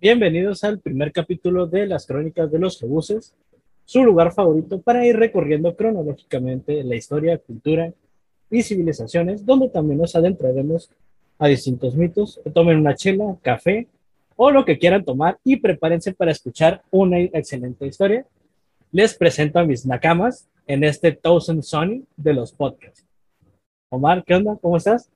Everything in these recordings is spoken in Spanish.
Bienvenidos al primer capítulo de las Crónicas de los Jebuses, su lugar favorito para ir recorriendo cronológicamente la historia, cultura y civilizaciones, donde también nos adentraremos a distintos mitos. Tomen una chela, café o lo que quieran tomar y prepárense para escuchar una excelente historia. Les presento a mis nakamas en este Thousand Sony de los podcasts. Omar, ¿qué onda? ¿Cómo estás?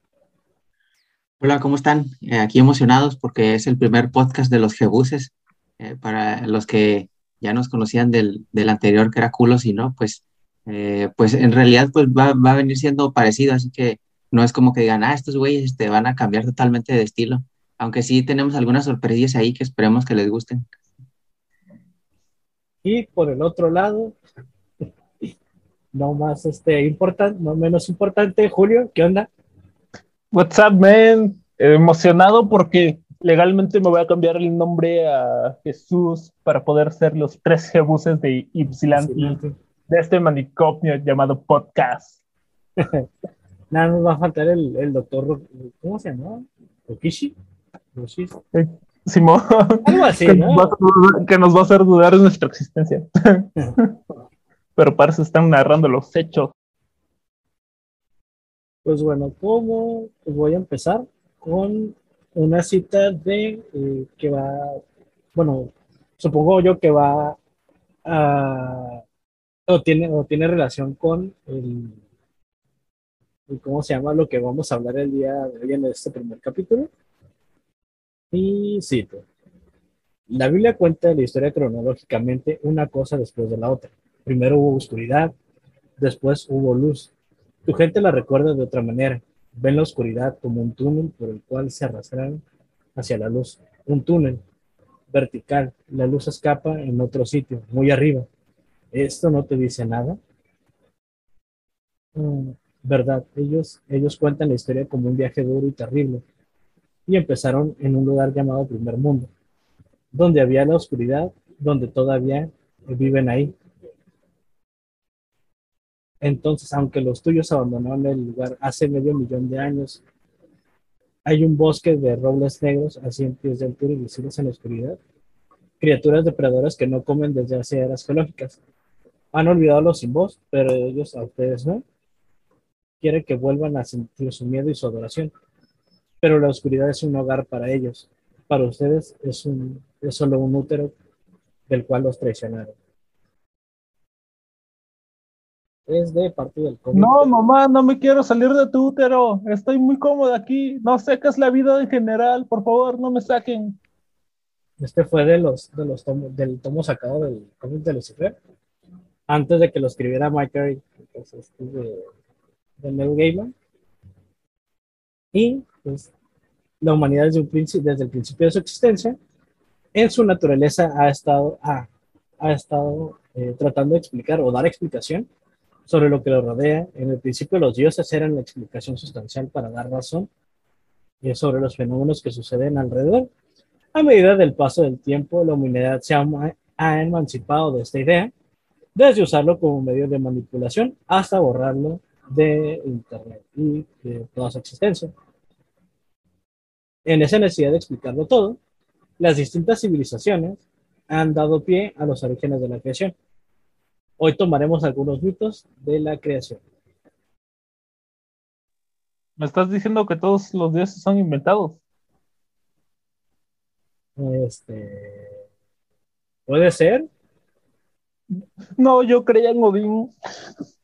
Hola, ¿cómo están? Eh, aquí emocionados porque es el primer podcast de los Jebuses. Eh, para los que ya nos conocían del, del, anterior, que era culos y no, pues, eh, pues en realidad pues va, va, a venir siendo parecido, así que no es como que digan, ah, estos güeyes te van a cambiar totalmente de estilo, aunque sí tenemos algunas sorpresillas ahí que esperemos que les gusten. Y por el otro lado, no más este importante, no menos importante, Julio, ¿qué onda? What's up, man? Emocionado porque legalmente me voy a cambiar el nombre a Jesús para poder ser los tres jebuses de Ypsilanti, de este manicomio llamado podcast. Nada, nos va a faltar el, el doctor, ¿cómo se llama? ¿Okishi? Eh, Simón. Algo así, que, ¿no? nos que, nos va a hacer dudar de nuestra existencia. Pero para eso están narrando los hechos. Pues bueno, ¿cómo pues voy a empezar con una cita de eh, que va, bueno, supongo yo que va a, o tiene, o tiene relación con el, el, ¿cómo se llama? Lo que vamos a hablar el día de hoy en este primer capítulo. Y cito. La Biblia cuenta la historia cronológicamente una cosa después de la otra. Primero hubo oscuridad, después hubo luz. Tu gente la recuerda de otra manera. Ven la oscuridad como un túnel por el cual se arrastran hacia la luz. Un túnel vertical. La luz escapa en otro sitio, muy arriba. ¿Esto no te dice nada? Mm, verdad, ellos, ellos cuentan la historia como un viaje duro y terrible. Y empezaron en un lugar llamado Primer Mundo, donde había la oscuridad, donde todavía viven ahí. Entonces, aunque los tuyos abandonaron el lugar hace medio millón de años, hay un bosque de robles negros a 100 pies de altura y visibles en la oscuridad. Criaturas depredadoras que no comen desde hace eras geológicas. Han olvidado los sin voz, pero ellos a ustedes no. Quieren que vuelvan a sentir su miedo y su adoración. Pero la oscuridad es un hogar para ellos. Para ustedes es, es solo un útero del cual los traicionaron es de parte del cómic. No, mamá, no me quiero salir de tu útero. Estoy muy cómodo aquí. No sé qué es la vida en general. Por favor, no me saquen. Este fue de los, de los tomos, del tomo sacado del cómic de Lucifer. Antes de que lo escribiera Mike Carey, pues, este de, de Neil Gaiman. Y pues, la humanidad desde, un desde el principio de su existencia, en su naturaleza ha estado, ha, ha estado eh, tratando de explicar o dar explicación sobre lo que lo rodea. En el principio los dioses eran la explicación sustancial para dar razón y sobre los fenómenos que suceden alrededor. A medida del paso del tiempo, la humanidad se ha, ha emancipado de esta idea, desde usarlo como medio de manipulación hasta borrarlo de Internet y de toda su existencia. En esa necesidad de explicarlo todo, las distintas civilizaciones han dado pie a los orígenes de la creación. Hoy tomaremos algunos mitos de la creación. ¿Me estás diciendo que todos los dioses son inventados? Este. ¿Puede ser? No, yo creía en Odín.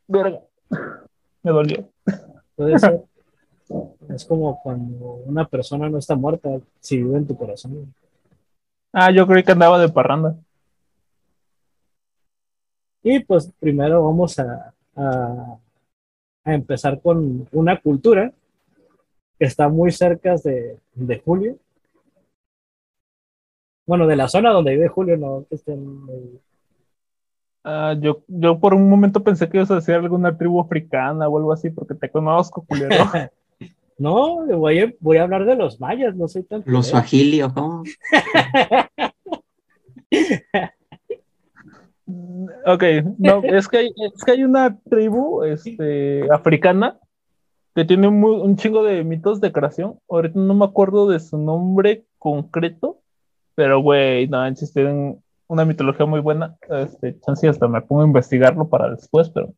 Verga. Me dolió. Puede ser. Es como cuando una persona no está muerta si vive en tu corazón. Ah, yo creí que andaba de parranda. Y pues primero vamos a, a, a empezar con una cultura que está muy cerca de, de, Julio. Bueno, de la zona donde vive Julio, no que estén. Uh, yo, yo por un momento pensé que ibas a decir alguna tribu africana o algo así, porque te conozco, culero. no, voy a, voy a hablar de los mayas, no soy tan. Los suajilios, ¿no? Ok, no, es que hay, es que hay una tribu este, africana que tiene un chingo de mitos de creación. Ahorita no me acuerdo de su nombre concreto, pero güey, no, tienen una mitología muy buena. Este, chance hasta me pongo a investigarlo para después, pero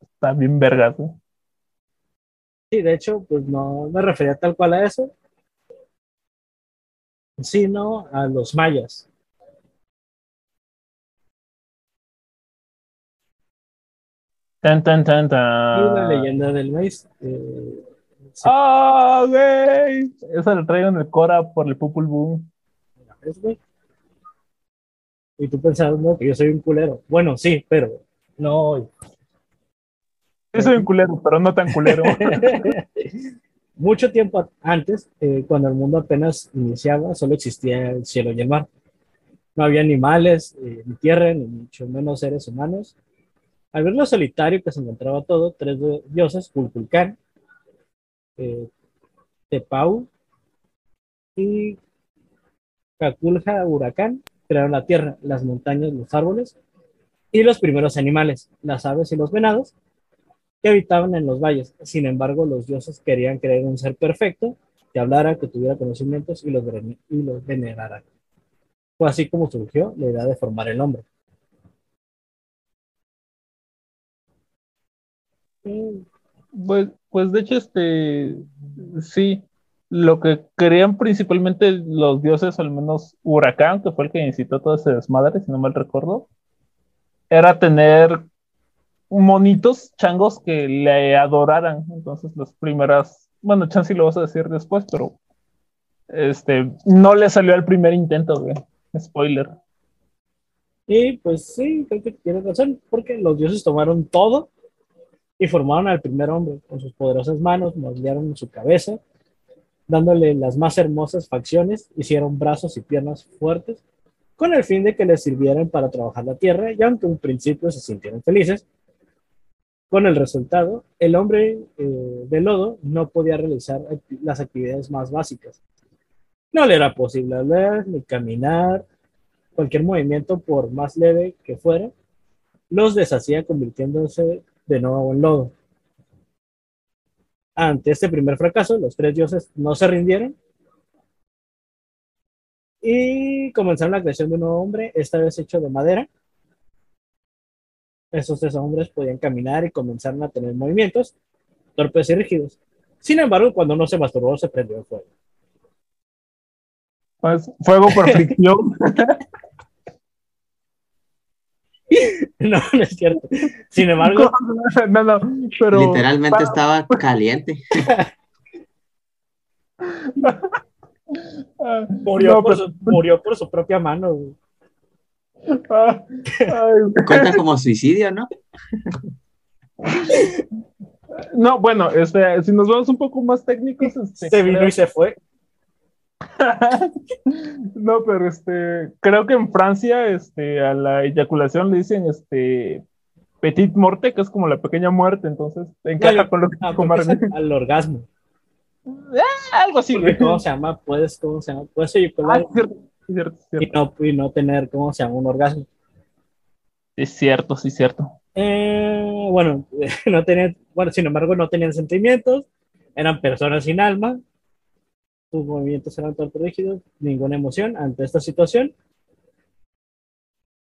está bien vergas, güey. Sí, de hecho, pues no me refería tal cual a eso, sino a los mayas. Tan, tan, tan, Y tan. la leyenda del maíz. eh, ¡Ah, güey! Esa la traigo en el Cora por el Pupul Boom. ¿ves, güey? Y tú pensando que yo soy un culero. Bueno, sí, pero no hoy. Sí, soy un culero, pero no tan culero. Mucho tiempo antes, eh, cuando el mundo apenas iniciaba, solo existía el cielo y el mar. No había animales, eh, ni tierra, ni mucho menos seres humanos. Al ver lo solitario que se encontraba todo, tres dioses, Kulkulkan, eh, Tepau y Kakulja Huracán, crearon la tierra, las montañas, los árboles y los primeros animales, las aves y los venados, que habitaban en los valles. Sin embargo, los dioses querían crear un ser perfecto, que hablara, que tuviera conocimientos y los, y los venerara. Fue así como surgió la idea de formar el hombre. Pues, pues de hecho, este, sí, lo que querían principalmente los dioses, al menos Huracán, que fue el que incitó todo ese desmadre, si no mal recuerdo, era tener monitos, changos que le adoraran. Entonces, las primeras, bueno, chance lo vas a decir después, pero este, no le salió al primer intento. Spoiler. Y pues sí, creo que tienes razón, porque los dioses tomaron todo y formaron al primer hombre. Con sus poderosas manos moldearon su cabeza, dándole las más hermosas facciones, hicieron brazos y piernas fuertes, con el fin de que les sirvieran para trabajar la tierra, y aunque en principio se sintieron felices, con el resultado, el hombre eh, de lodo no podía realizar las actividades más básicas. No le era posible hablar ni caminar, cualquier movimiento, por más leve que fuera, los deshacía convirtiéndose de nuevo en lodo. Ante este primer fracaso, los tres dioses no se rindieron y comenzaron la creación de un nuevo hombre, esta vez hecho de madera. Esos tres hombres podían caminar y comenzaron a tener movimientos torpes y rígidos. Sin embargo, cuando uno se masturbó, se prendió en fuego. Pues, fuego por fricción. No, no es cierto. Sin embargo, no, no, pero. Literalmente estaba caliente. Ah, murió, no, por, pero- su, murió por su propia mano. güey. ah, ay, Cuenta como suicidio, ¿no? No, bueno, este, si nos vamos un poco más técnicos, este, Se vino y se fue. no, pero este, creo que en Francia, este, a la eyaculación le dicen, este, petit morte, que es como la pequeña muerte, entonces encaja No, yo- con lo que Ah, al, al orgasmo. Algo así, Porque. ¿Cómo se llama? Puedes, ¿cómo se llama? Puedes Ah, cierto, y, no, y no tener, ¿cómo se llama? Un orgasmo. Es cierto, sí, es cierto. Eh, bueno, no tenían, bueno, sin embargo, no tenían sentimientos, eran personas sin alma, sus movimientos eran torpes rígidos, ninguna emoción ante esta situación.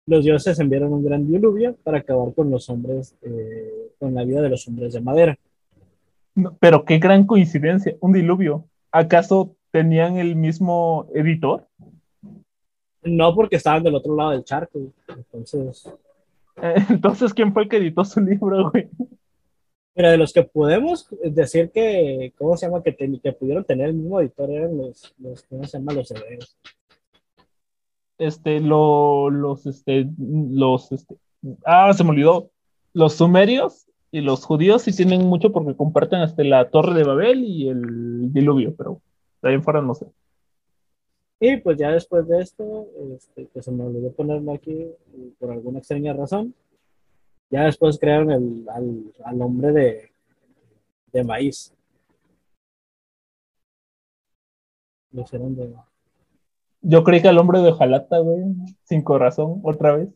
Los dioses enviaron un gran diluvio para acabar con los hombres, eh, con la vida de los hombres de madera. No, pero qué gran coincidencia, un diluvio. ¿Acaso tenían el mismo editor? No porque estaban del otro lado del charco, entonces, Entonces, ¿quién fue el que editó su libro, güey? Mira, de los que podemos decir que, ¿cómo se llama? Que, te- que pudieron tener el mismo editor eran los, los ¿cómo se llama? Los hebreos. Este, lo, los, este, los, este, ah, se me olvidó. Los sumerios y los judíos sí tienen mucho porque comparten este, la Torre de Babel y el diluvio, pero de ahí en fuera no sé. Y pues ya después de esto, este, que se me olvidó ponerlo aquí eh, por alguna extraña razón, ya después crearon el, al, al hombre de, de maíz. Lo hicieron de, Yo creí que el hombre de Jalata, güey, sin corazón, otra vez.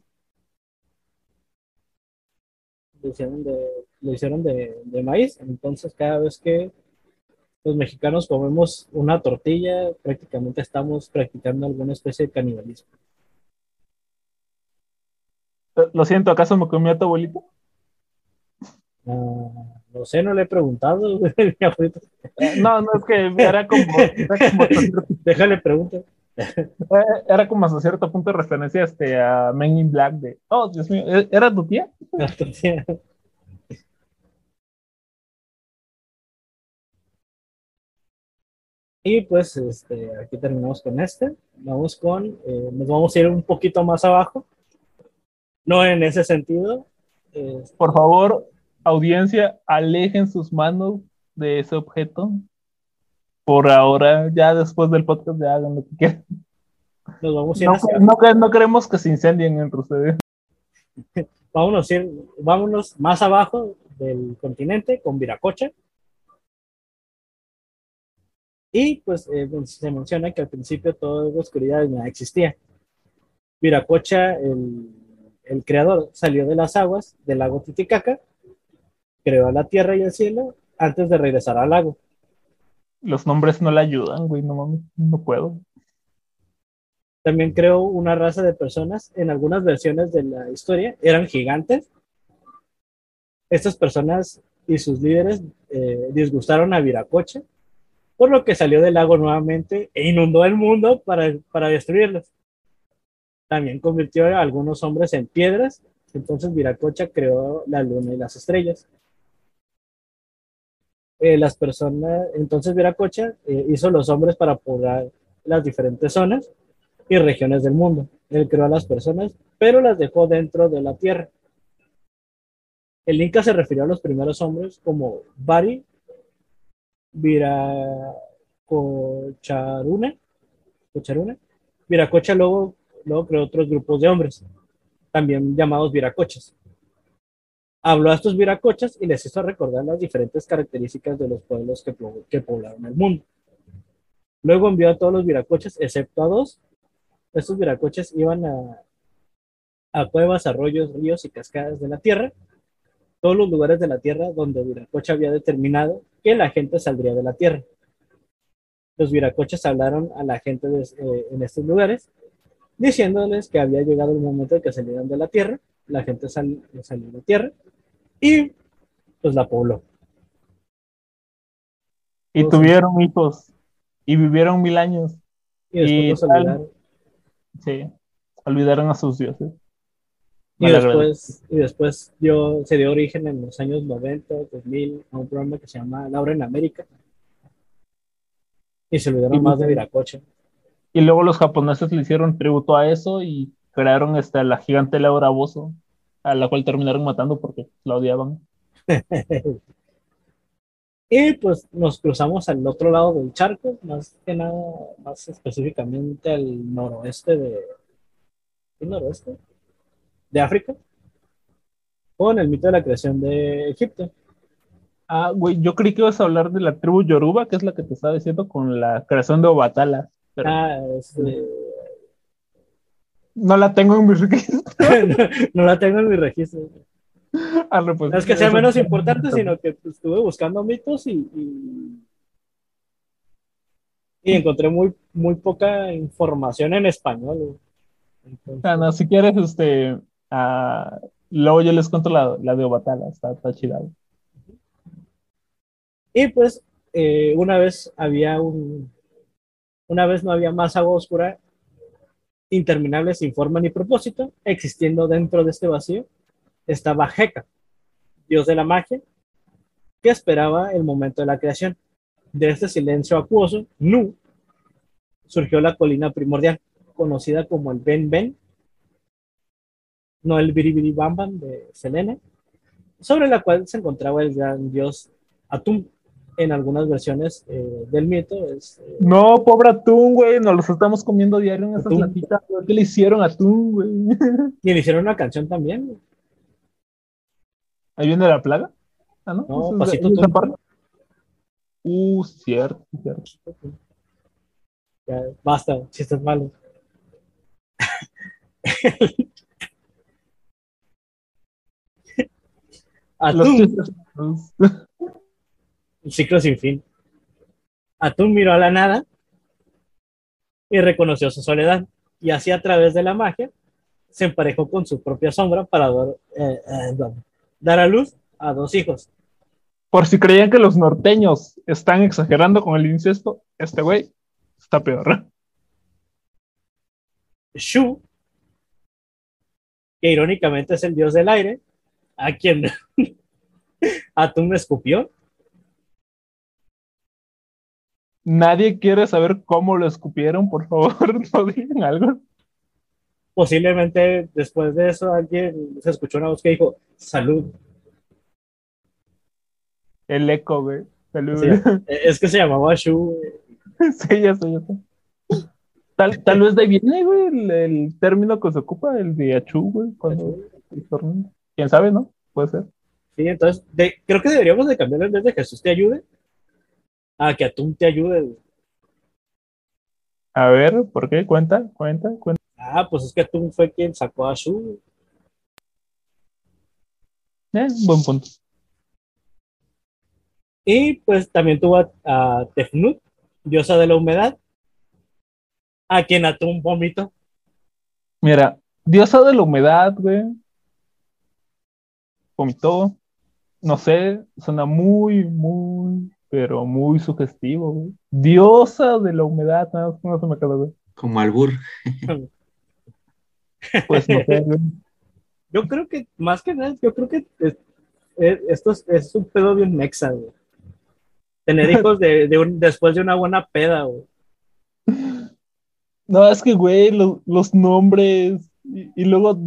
lo hicieron de lo hicieron de, de maíz, entonces cada vez que los mexicanos comemos una tortilla, prácticamente estamos practicando alguna especie de canibalismo. Lo siento, ¿acaso me comió tu abuelito? Ah, no sé, no le he preguntado. No, no, es que era como, era como, Déjale preguntar. eh, era como hasta cierto punto de referencia este, a Men in Black de, oh, Dios mío, ¿e- ¿era tu tía? La tortilla. Y pues este, aquí terminamos con este. Vamos con, eh, nos vamos a ir un poquito más abajo. No en ese sentido. eh, Por favor, audiencia, alejen sus manos de ese objeto. Por ahora, ya después del podcast, ya hagan lo que quieran. nos vamos a ir No, hacia- no, que- no queremos que se incendien entre ustedes. vámonos, ir- vámonos más abajo del continente con Viracocha. Y pues eh, se menciona que al principio toda la oscuridad no existía. Viracocha, el, el creador, salió de las aguas del lago Titicaca, creó la tierra y el cielo antes de regresar al lago. Los nombres no le ayudan, güey, no mames, no puedo. También creó una raza de personas, en algunas versiones de la historia, eran gigantes. Estas personas y sus líderes eh, disgustaron a Viracocha, por lo que salió del lago nuevamente e inundó el mundo para, para destruirlos. También convirtió a algunos hombres en piedras, entonces Viracocha creó la luna y las estrellas. Eh, las personas, entonces Viracocha eh, hizo los hombres para poblar las diferentes zonas y regiones del mundo. Él creó a las personas, pero las dejó dentro de la tierra. El Inca se refirió a los primeros hombres como Bari, Viracocharuna, Cocharuna. Viracocha luego, luego creó otros grupos de hombres, también llamados viracochas. Habló a estos viracochas y les hizo recordar las diferentes características de los pueblos que, que poblaron el mundo. Luego envió a todos los viracochas, excepto a dos, estos viracoches iban a, cuevas, arroyos, ríos y cascadas de la tierra, todos los lugares de la tierra donde Viracocha había determinado que la gente saldría de la tierra. Los viracoches hablaron a la gente eh, en estos lugares, diciéndoles que había llegado el momento de que salieran de la tierra, la gente sal- salió de la tierra y pues la pobló. Y tuvieron hijos y vivieron mil años. Y después Y los olvidaron. Sí, olvidaron a sus dioses. Y después, y después dio, se dio origen en los años 90, 2000, a un programa que se llama Laura en América. Y se olvidaron Y- más de Viracocha. Y luego los japoneses le hicieron tributo a eso y crearon este, la gigante Laura Bozo, a la cual terminaron matando porque la odiaban. y pues nos cruzamos al otro lado del charco, más que nada, más específicamente al noroeste de. ¿El noroeste? De África. Con el mito de la creación de Egipto. Ah, güey, yo creí que ibas a hablar de la tribu Yoruba, que es la que te estaba diciendo con la creación de Obatala. Pero Ah, este, no la tengo en mi registro. no la tengo en mi registro. Arre, pues, No es que sea menos importante, sino que pues, estuve buscando mitos y, y, y encontré muy, muy poca información en español. Entonces, Ah, no, si quieres, este, ah, luego yo les cuento la, la de Obatala, está, está chida. Y pues eh, una vez había un, una vez no había más agua oscura interminable sin forma ni propósito, existiendo dentro de este vacío, estaba Heka, dios de la magia, que esperaba el momento de la creación. De este silencio acuoso, Nu, surgió la colina primordial, conocida como el Ben Ben, no el Biribiri Bam Bam de Selene, sobre la cual se encontraba el gran dios Atum. En algunas versiones eh, del mito es eh, No, pobre Atún, güey, nos los estamos comiendo diario en esas Atún. latitas. ¿Qué le hicieron a Atún, güey? y le hicieron una canción también. Ahí viene la plaga. Ah, ¿no? No, es Pasito Atún. parte. Uh, cierto, cierto. Ya, basta, chistes malos. Atum, un ciclo sin fin. Atum miró a la nada y reconoció su soledad, y así a través de la magia se emparejó con su propia sombra para dar, eh, eh, dar a luz a dos hijos. Por si creían que los norteños están exagerando con el incesto, este güey está peor. Shu, que irónicamente es el dios del aire, a quien Atum escupió. Nadie quiere saber cómo lo escupieron, por favor, no digan algo. Posiblemente después de eso alguien se escuchó una voz que dijo, salud. El eco, güey. Salud. Sí, es que se llamaba Shu. Sí, ya sé, ya sé. Tal, tal vez de ahí viene, güey, el, el término que se ocupa, el de Achu, güey, cuando ¿Quién sabe, no? Puede ser. Sí, entonces de- creo que deberíamos de cambiarlo en vez de Jesús te ayude a que Atum te ayude. güey. A ver, ¿por qué? Cuenta, cuenta, cuenta. Ah, pues es que Atum fue quien sacó a Shu. Eh, buen punto. Y pues también tuvo a, a Tefnut, diosa de la humedad, a quien Atum vomitó. Mira, diosa de la humedad, güey. Vomitó. No sé, suena muy, muy, pero muy sugestivo, güey. Diosa de la humedad, nada más que no se me acaba, güey. Como albur. Pues no sé, güey. Yo creo que, más que nada, yo creo que es- es- esto es, es un pedo bien mexa, güey. Tener hijos de, de un- después de una buena peda, güey. No, es que, güey, lo- los nombres y, y luego,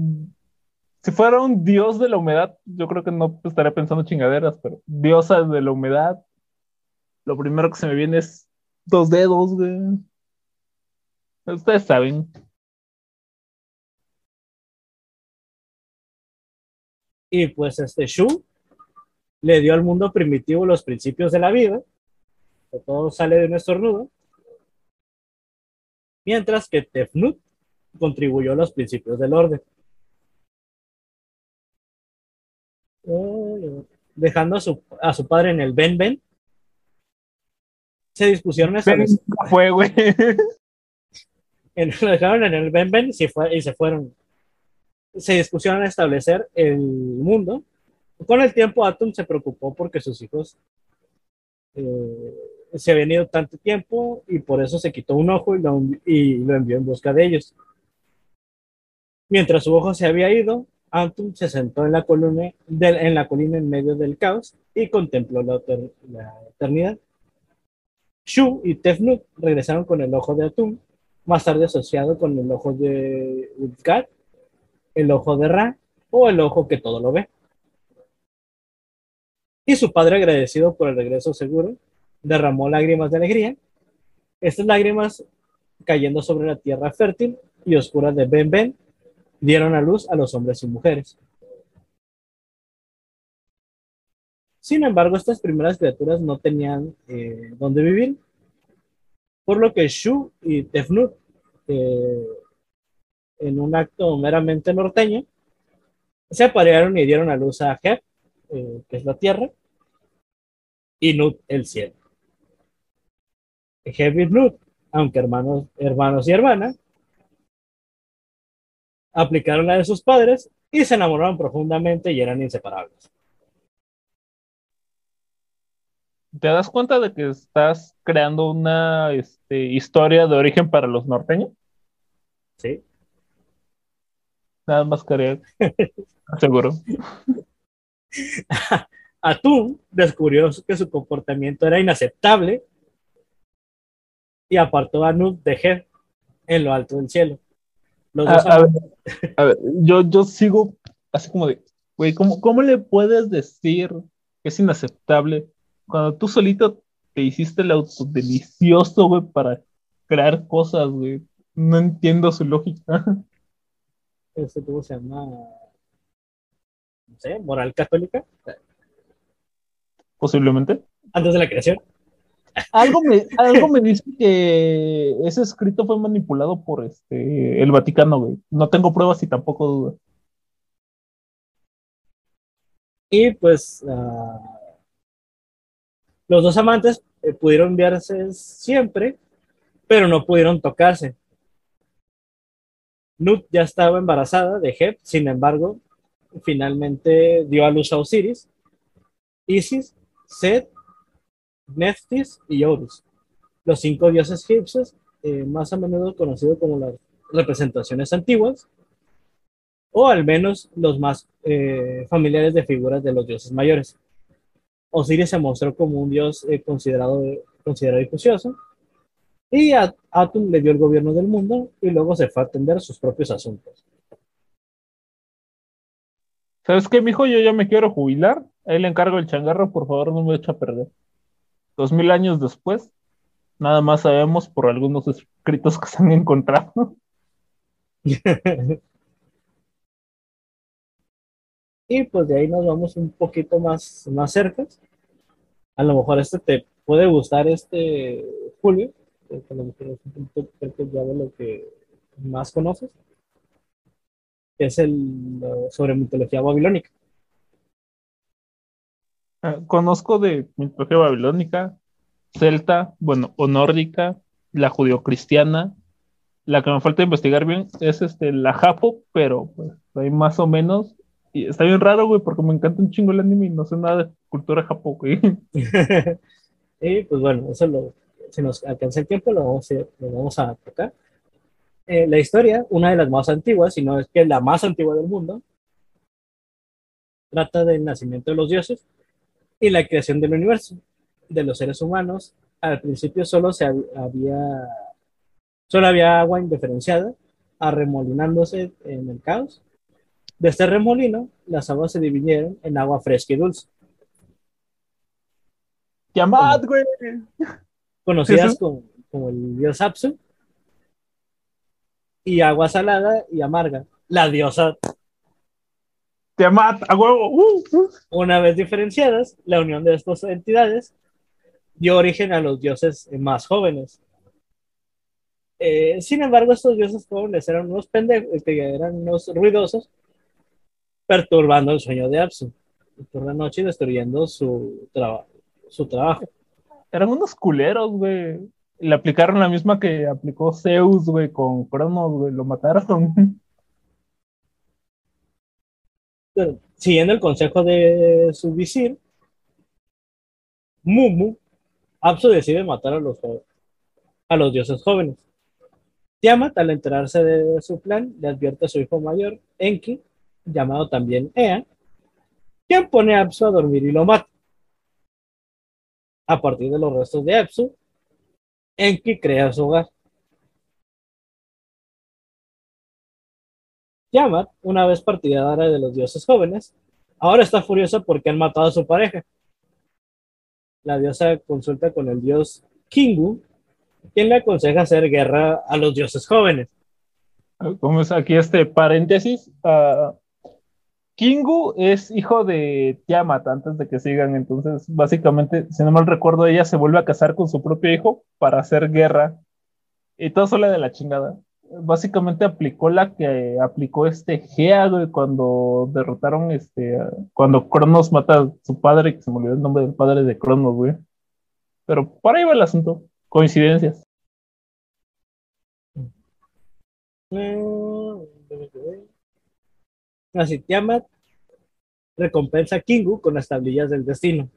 si fuera un dios de la humedad, yo creo que no estaría pensando chingaderas, pero diosa de la humedad, lo primero que se me viene es dos dedos, güey. Ustedes saben. Y pues este Shu le dio al mundo primitivo los principios de la vida, que todo sale de un estornudo, mientras que Tefnut contribuyó a los principios del orden. Dejando a su, a su padre en el Ben Ben, se dispusieron a establecer, Nunca fue, güey. lo dejaron en el Ben Ben y se, fue- y se fueron. Se dispusieron a establecer el mundo. Con el tiempo, Atom se preocupó porque sus hijos eh, se habían ido tanto tiempo y por eso se quitó un ojo y lo, y lo envió en busca de ellos. Mientras su ojo se había ido, Atum se sentó en la, columna, del- en la colina en medio del caos y contempló la eternidad. Shu y Tefnut regresaron con el ojo de Atum, más tarde asociado con el ojo de Utgard, el ojo de Ra o el ojo que todo lo ve. Y su padre, agradecido por el regreso seguro, derramó lágrimas de alegría. Estas lágrimas, cayendo sobre la tierra fértil y oscura de Ben Ben, dieron a luz a los hombres y mujeres. Sin embargo, estas primeras criaturas no tenían eh, dónde vivir, por lo que Shu y Tefnut, eh, en un acto meramente norteño, se aparearon y dieron a luz a Heb, eh, que es la tierra, y Nut, el cielo. Heb y Nut, aunque hermanos, hermanos y hermanas, aplicaron la de sus padres y se enamoraron profundamente y eran inseparables. ¿Te das cuenta de que estás creando una este, historia de origen para los norteños? ¿sí? Nada más quería. Seguro. Atum descubrió que su comportamiento era inaceptable y apartó a Nut de Heb en lo alto del cielo. Los A, dos a ver, a ver, yo, yo sigo así como de, güey, ¿cómo, ¿cómo le puedes decir que es inaceptable cuando tú solito te hiciste el autodelicioso, güey, para crear cosas, güey? No entiendo su lógica. este, ¿cómo se llama? No sé, moral católica, Posiblemente. antes de la creación. Algo me, algo me dice que ese escrito fue manipulado por este el Vaticano, güey. No tengo pruebas y tampoco dudas. Y pues ah, los dos amantes eh, pudieron verse siempre, pero no pudieron tocarse. Nut ya estaba embarazada de Hep, sin embargo, finalmente dio a luz a Osiris, Isis, Set, Nephthys y Horus, los cinco dioses egipcios, eh, más a menudo conocidos como las representaciones antiguas, o al menos los más eh, familiares de figuras de los dioses mayores. Osiris se mostró como un dios eh, considerado, considerado y y Atum le dio el gobierno del mundo y luego se fue a atender sus propios asuntos. ¿Sabes qué, mijo? Yo ya me quiero jubilar. Ahí le encargo el changarro, por favor, no me eche a perder. Dos mil años después, nada más sabemos por algunos escritos que se han encontrado. y pues de ahí nos vamos un poquito más, más cerca. A lo mejor este te puede gustar este Julio, a lo mejor es ya de lo que más conoces, es el sobre mitología babilónica. Ah, conozco de mitología babilónica, celta, bueno, o nórdica, la judio-cristiana. La que me falta investigar bien es este, la japo, pero pues ahí más o menos. Y está bien raro, güey, porque me encanta un chingo el anime y no sé nada de cultura japo, güey. y pues bueno, eso lo, si nos alcanza el tiempo, lo vamos a, lo vamos a tocar. Eh, la historia, una de las más antiguas, si no es que la más antigua del mundo, trata del nacimiento de los dioses y la creación del universo, de los seres humanos. Al principio solo se había, solo había agua indiferenciada, arremolinándose en el caos de este remolino, las aguas se dividieron en agua fresca y dulce. Llamad, güey. Conocidas como, el dios Apsu. Y agua salada y amarga. La diosa. Tiamat, a huevo. Uh, uh. Una vez diferenciadas, la unión de estas entidades dio origen a los dioses más jóvenes. Eh, sin embargo, estos dioses jóvenes eran unos pendejos, que eran unos ruidosos perturbando el sueño de Apsu por la noche y destruyendo su, su trabajo. Eran unos culeros, güey. Le aplicaron la misma que aplicó Zeus, güey, con Cronos, güey. Lo mataron. siguiendo el consejo de su visir, Mumu, Apsu decide matar a los, a los dioses jóvenes. Tiamat, al enterarse de su plan, le advierte a su hijo mayor, Enki, llamado también Ea, quien pone a Apsu a dormir y lo mata. A partir de los restos de Apsu, Enki crea su hogar. Yamat, una vez partidaria de los dioses jóvenes, ahora está furiosa porque han matado a su pareja. La diosa consulta con el dios Kingu, quien le aconseja hacer guerra a los dioses jóvenes. Como es aquí este paréntesis, uh, Kingu es hijo de Tiamat antes de que sigan, entonces básicamente, si no mal recuerdo, ella se vuelve a casar con su propio hijo para hacer guerra y todo sale de la chingada. Básicamente aplicó la que aplicó este Gea, cuando derrotaron este, cuando Cronos mata a su padre, que se me olvidó el nombre del padre de Cronos, güey. Pero por ahí va el asunto, coincidencias. Mm, Así, Tiamat recompensa a Kingu con las tablillas del destino,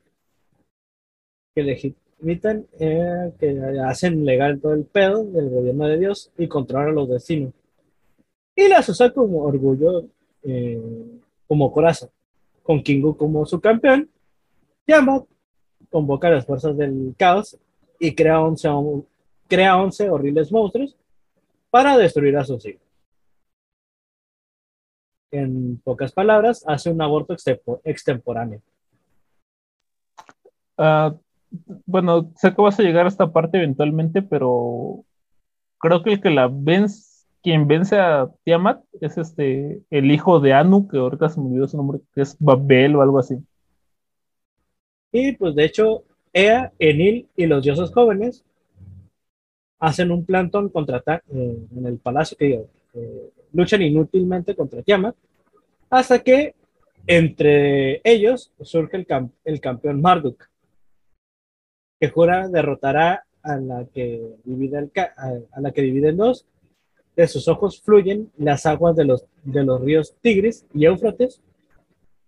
que legitiman, eh, que hacen legal todo el pedo del gobierno de Dios y controlan los destinos. Y las usa como orgullo, eh, como corazón, con Kingu como su campeón. Tiamat convoca a las fuerzas del caos y crea 11, crea 11 horribles monstruos para destruir a sus hijos en pocas palabras, hace un aborto extemporáneo. Ah, bueno, sé que vas a llegar a esta parte eventualmente, pero creo que el que la vence, quien vence a Tiamat es este el hijo de Anu, que ahorita se me olvidó su nombre, que es Babel o algo así. Y pues de hecho, Ea, Enil y los dioses jóvenes hacen un plantón contra eh, en el palacio que luchan inútilmente contra Tiamat, hasta que Entre ellos surge el, el campeón Marduk, que jura derrotará a la que divide a, la que divide en dos. De sus ojos fluyen las aguas de los, de los ríos Tigris y Éufrates.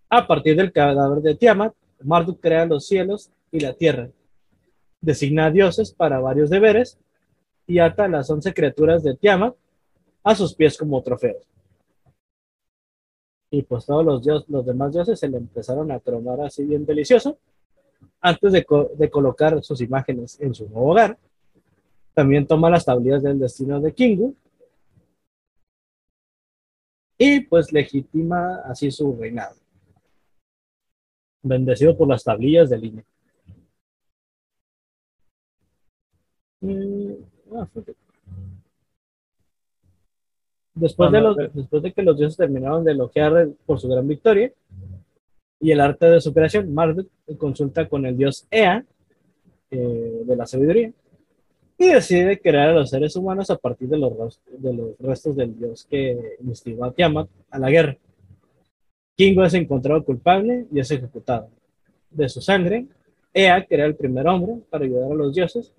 A partir del cadáver de Tiamat, Marduk crea los cielos y la tierra. Designa dioses para varios deberes y ata a las once criaturas de Tiamat a sus pies como trofeos. Y pues todos los, dios, los demás dioses se le empezaron a cromar así bien delicioso antes de, de colocar sus imágenes en su nuevo hogar. También toma las tablillas del destino de Kingu y pues legitima así su reinado. Bendecido por las tablillas de línea. Mm, ah, Después de, Bueno, los, después de que los dioses terminaron de elogiar por su gran victoria y el arte de su creación, Marduk consulta con el dios Ea eh, de la sabiduría y decide crear a los seres humanos a partir de los, ros- de los restos del dios que instigó a Tiamat a la guerra. Kingo es encontrado culpable y es ejecutado. De su sangre, Ea crea el primer hombre para ayudar a los dioses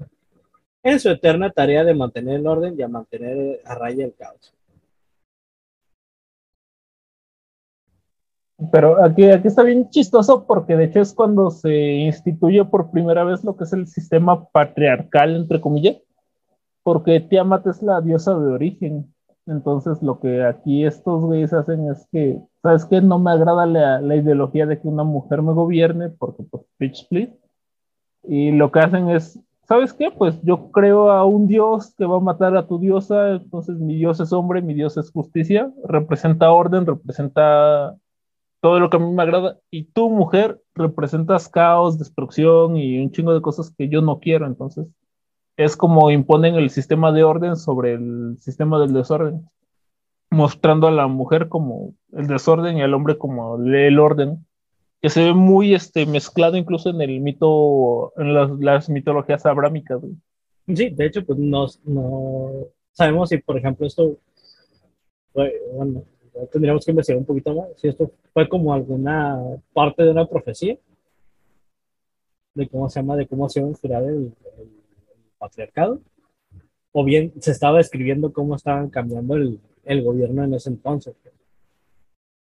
en su eterna tarea de mantener el orden y a mantener a raya el caos. Pero aquí, aquí está bien chistoso porque de hecho es cuando se instituye por primera vez lo que es el sistema patriarcal, entre comillas, porque Tiamat es la diosa de origen. Entonces lo que aquí estos güeyes hacen es que, ¿sabes qué? No me agrada la, la ideología de que una mujer me gobierne porque pues bitch please. Y lo que hacen es, ¿sabes qué? Pues yo creo a un dios que va a matar a tu diosa, entonces mi dios es hombre, mi dios es justicia, representa orden, representa todo lo que a mí me agrada. Y tú, mujer, representas caos, destrucción y un chingo de cosas que yo no quiero. Entonces, es como imponen el sistema de orden sobre el sistema del desorden, mostrando a la mujer como el desorden y al hombre como el orden, que se ve muy este, mezclado incluso en el mito, en las, las mitologías abrámicas. güey. Sí, de hecho, pues no, no sabemos si, por ejemplo, esto bueno, tendríamos que investigar un poquito más, si esto fue como alguna parte de una profecía, de cómo se llama, de cómo se iba a inspirar el, patriarcado, o bien se estaba describiendo cómo estaban cambiando el, el gobierno en ese entonces, pues,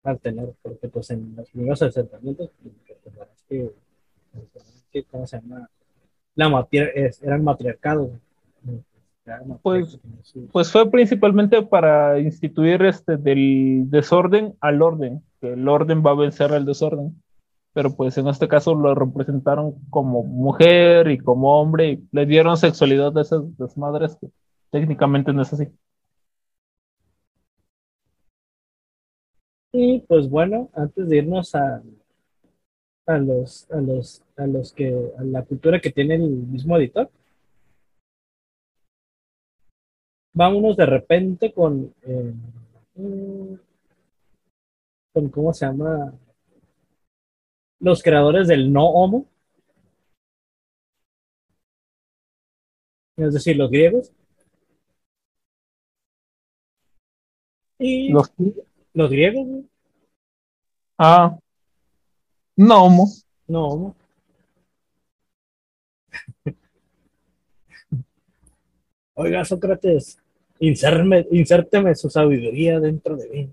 al tener, porque pues en los primeros asentamientos, pues, que, que, ¿cómo se llama? La mater- es- eran matriarcados. Pues-. Pues fue principalmente para instituir este del desorden al orden, que el orden va a vencer al desorden. Pero pues en este caso lo representaron como mujer y como hombre y le dieron sexualidad a esas desmadres que técnicamente no es así. Y pues bueno, antes de irnos a, a los, a los, a los que, a la cultura que tiene el mismo editor, vámonos de repente con, eh, con cómo se llama, los creadores del no homo, es decir, los griegos. Y Los, los griegos, ah, no, homo. no homo. Oiga, Sócrates, insérme- insérteme su sabiduría dentro de mí.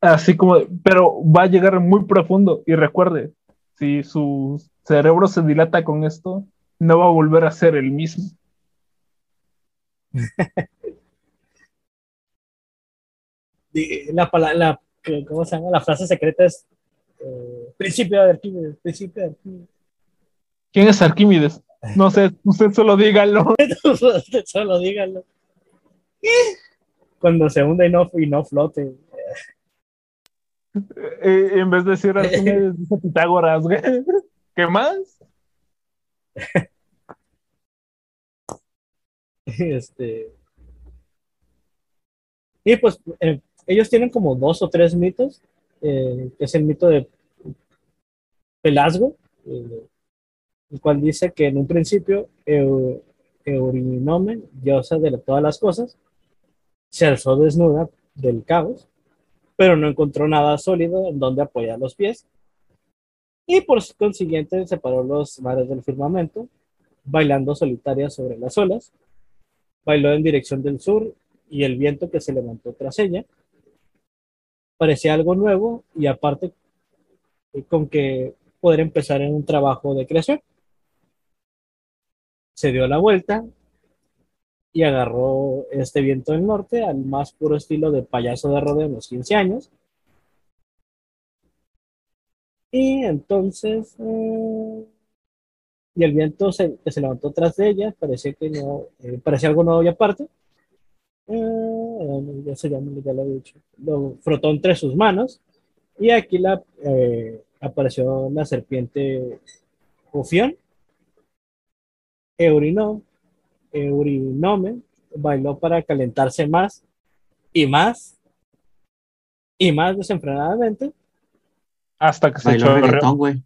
Así como, pero va a llegar muy profundo y recuerde, si su cerebro se dilata con esto, no va a volver a ser el mismo. La, pala- la, ¿cómo se llama? La frase secreta es eh, principio de Arquímedes, principio de Arquímedes. ¿Quién es Arquímedes? No sé, usted solo dígalo. Solo díganlo. Cuando se hunde y no, y no flote. Eh, en vez de decir Arquímedes, dice Pitágoras, güey. ¿Qué más? Este. Y pues eh, ellos tienen como dos o tres mitos, eh, que es el mito de Pelasgo, eh, el cual dice que en un principio Eu- Eurynome, diosa de todas las cosas, se alzó desnuda del caos pero no encontró nada sólido en donde apoyar los pies. Y por consiguiente separó los mares del firmamento, bailando solitaria sobre las olas. Bailó en dirección del sur y el viento que se levantó tras ella. Parecía algo nuevo y aparte eh, con que poder empezar en un trabajo de creación. Se dio la vuelta y agarró este viento del norte al más puro estilo de payaso de rodeo en los 15 años. Y entonces, eh, y el viento se, se levantó tras de ella, parecía que no, eh, parecía algo nuevo y aparte. Eh, ya se llama, ya lo he dicho. Lo frotó entre sus manos y aquí la, apareció la serpiente Ofión. Eurinó Eurinome bailó para calentarse más y más y más desenfrenadamente. Hasta que se Bailó echó reggaetón, güey.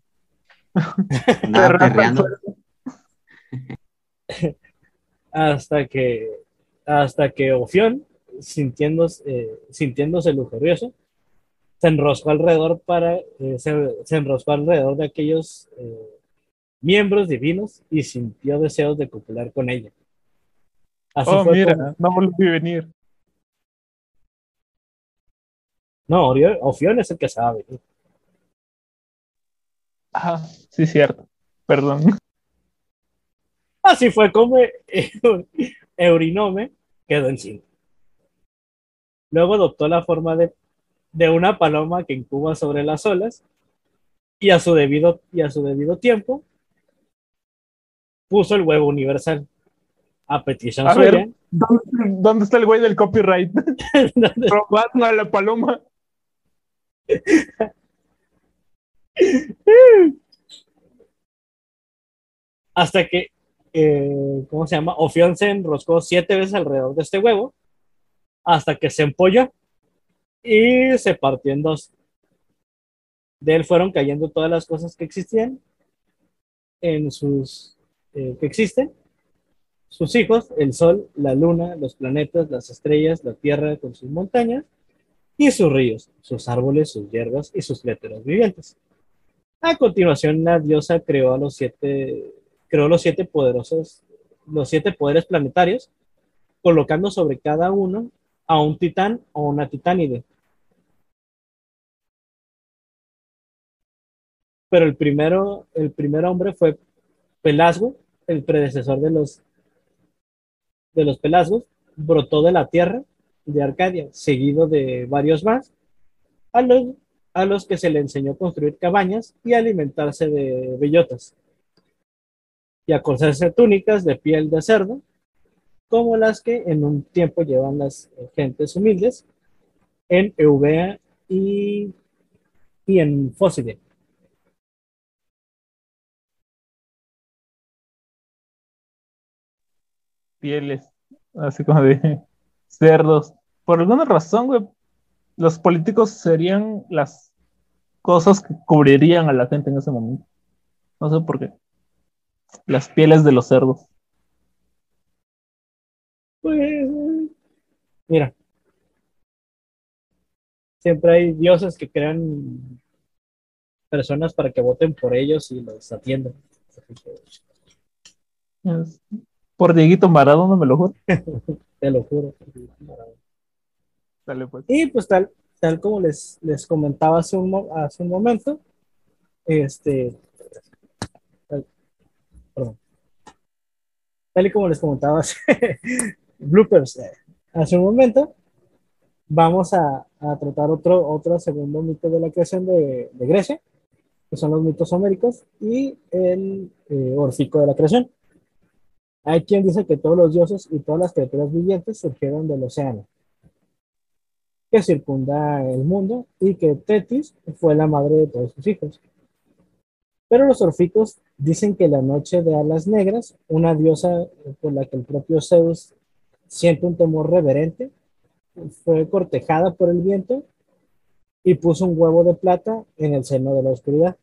Andaba perreando. hasta que hasta que Ofión, sintiéndose, eh, sintiéndose lujurioso, se enroscó alrededor para eh, se, se enroscó alrededor de aquellos eh, miembros divinos y sintió deseos de copular con ella. Así Oh, fue mira, como- no volví a venir. no, Ofión es el que sabe. Ah, sí, cierto. Perdón. Así fue como Eurinome quedó encima. Luego adoptó la forma de, de una paloma que incuba sobre las olas y a su debido, y a su debido tiempo puso el huevo universal. A petición A ver. suya, ¿Dónde, dónde está el güey del copyright? Robando a la paloma. hasta que, eh, ¿cómo se llama? Ofión se enroscó siete veces alrededor de este huevo, hasta que se empolló y se partió en dos. De él fueron cayendo todas las cosas que existían en sus, eh, que existen, sus hijos, el sol, la luna, los planetas, las estrellas, la tierra con sus montañas y sus ríos, sus árboles, sus hierbas y sus letras vivientes. A continuación, la diosa creó a los siete, creó los siete poderosos, los siete poderes planetarios, colocando sobre cada uno a un titán o una titánide. Pero el primero, el primer hombre fue Pelasgo, el predecesor de los, de los Pelasgos, brotó de la tierra de Arcadia, seguido de varios más, a los, a los que se le enseñó a construir cabañas y alimentarse de bellotas, y a coserse túnicas de piel de cerdo, como las que en un tiempo llevan las gentes humildes en Eubea y, y en Fóside. Pieles. Así como de cerdos. Por alguna razón, güey, los políticos serían las cosas que cubrirían a la gente en ese momento. No sé por qué. Las pieles de los cerdos. Pues, mira, siempre hay dioses que crean personas para que voten por ellos y los atiendan. Es- Por Dieguito Maradona, me lo juro. Te lo juro. Dale, pues. Y pues tal, tal como les, les comentaba hace un, hace un momento, este, tal, perdón. Tal y como les comentaba hace, bloopers, eh, hace un momento, vamos a, a tratar otro, otro segundo mito de la creación de, de Grecia, que son los mitos homéricos y el eh, orfico de la creación. Hay quien dice que todos los dioses y todas las criaturas vivientes surgieron del océano que circunda el mundo y que Tetis fue la madre de todos sus hijos. Pero los orficos dicen que la noche de alas negras, una diosa por la que el propio Zeus siente un temor reverente, fue cortejada por el viento y puso un huevo de plata en el seno de la oscuridad.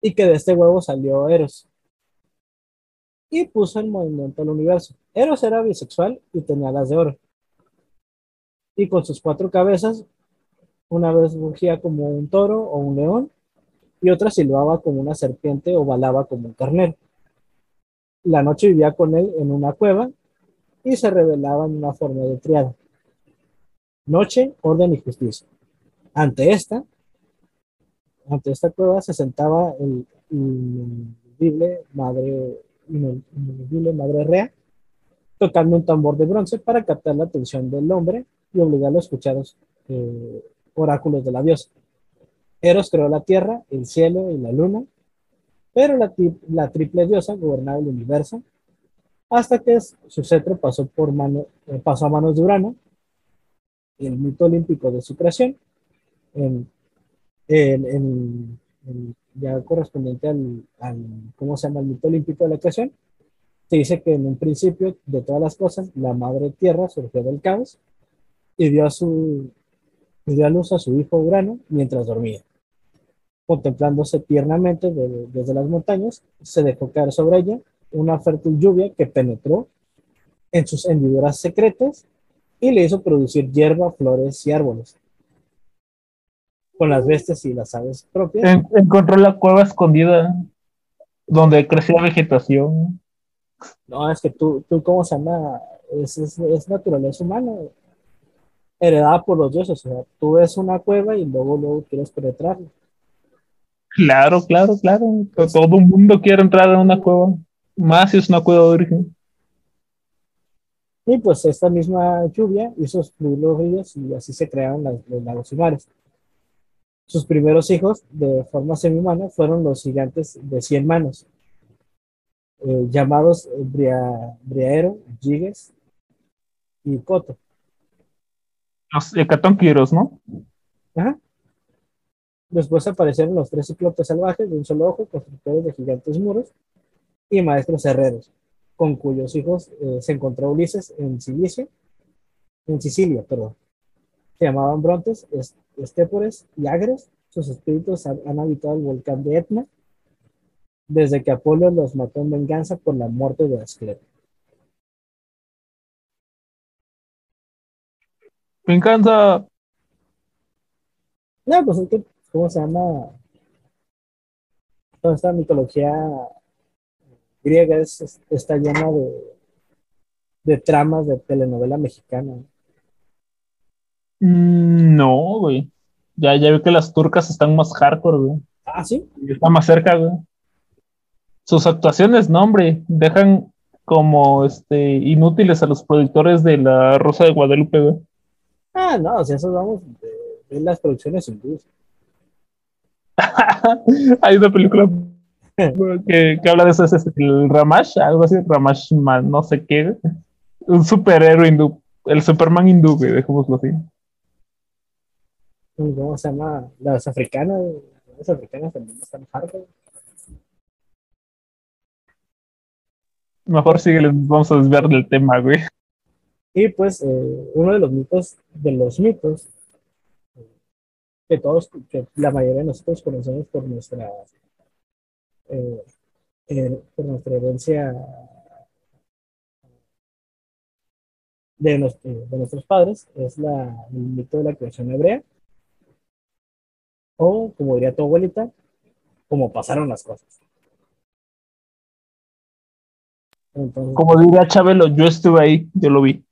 Y que de este huevo salió Eros. Y puso en movimiento el universo. Eros era bisexual y tenía alas de oro y con sus cuatro cabezas Una vez rugía como un toro o un león y otra silbaba como una serpiente o balaba como un carnero. La noche vivía con él en una cueva y se revelaba en una forma de triada. Noche, orden y justicia. Ante esta, ante esta cueva se sentaba el inaudible madre, inaudible madre Rea, tocando un tambor de bronce para captar la atención del hombre y obligarlo a escuchar los eh, oráculos de la diosa. Eros creó la tierra, el cielo y la luna, pero la, triple diosa gobernaba el universo hasta que su cetro pasó, por mano, eh, pasó a manos de Urano, el mito olímpico de su creación, en, en, ya correspondiente al, ¿cómo se llama? El mito olímpico de la creación, se dice que en un principio de todas las cosas, la madre tierra surgió del caos y dio a, su, dio a luz a su hijo Urano mientras dormía. Contemplándose tiernamente desde las montañas, se dejó caer sobre ella una fértil lluvia que penetró en sus hendiduras secretas y le hizo producir hierba, flores y árboles. Con las bestias y las aves propias. encontró la cueva escondida donde crecía vegetación. No, es que tú, tú ¿cómo se llama? Es, es, naturaleza humana, heredada por los dioses. O sea, tú ves una cueva y luego, luego quieres penetrarla. Claro, claro, claro. Todo el mundo quiere entrar en una cueva. Más si es una cueva virgen. Y pues esta misma lluvia hizo fluir los ríos y así se crearon los lagos y mares. Sus primeros hijos, de forma semi-humana, fueron los gigantes de 100 manos, eh, llamados Briaero, Giges y Coto. Los hecatónquiros, ¿no? Ajá. Después aparecieron los tres ciclopes salvajes de un solo ojo, constructores de gigantes muros y maestros herreros con cuyos hijos eh, se encontró Ulises en Sicilia, en Sicilia, perdón. Se llamaban Brontes, Estépores y Agres. Sus espíritus han, habitado el volcán de Etna desde que Apolo los mató en venganza por la muerte de Asclepio. Venganza. No, pues es que, ¿cómo se llama? Toda esta mitología griega es, está llena de, de tramas de telenovela mexicana. Mm, no, güey. Ya, ya veo que las turcas están más hardcore, güey. Ah, sí. Está más cerca, güey. Sus actuaciones, no, hombre, dejan como este inútiles a los productores de La Rosa de Guadalupe, güey. Ah, no, o sea, eso vamos de, las producciones hindúes. Hay una película que, habla de eso, es el Ramash, algo así, Ramash no sé qué. Un superhéroe hindú, el Superman hindú, güey, dejémoslo así. ¿Cómo se llama? Las africanas, las africanas también están hartas. Mejor sigue, les vamos a desviar del tema, güey. Y pues, eh, uno de los mitos, de los mitos, que todos, que la mayoría de nosotros conocemos por nuestra eh, eh, por nuestra herencia de, nuestros padres, es la, el mito de la creación hebrea, o como diría tu abuelita, como pasaron las cosas. como diría Chabelo, yo estuve ahí, yo lo vi.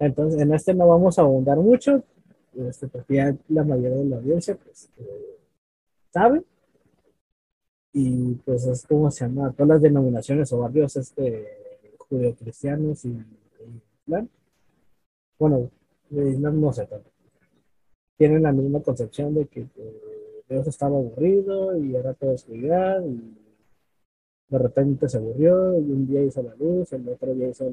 Entonces, en este no vamos a abundar mucho, este, porque ya la mayoría de la audiencia pues, eh, sabe y pues es como se llama, todas las denominaciones o barrios este, judeocristianos y, y bueno, no sé tienen la misma concepción de que Dios estaba aburrido y era todo oscuridad y de repente se aburrió y un día hizo la luz, el otro día hizo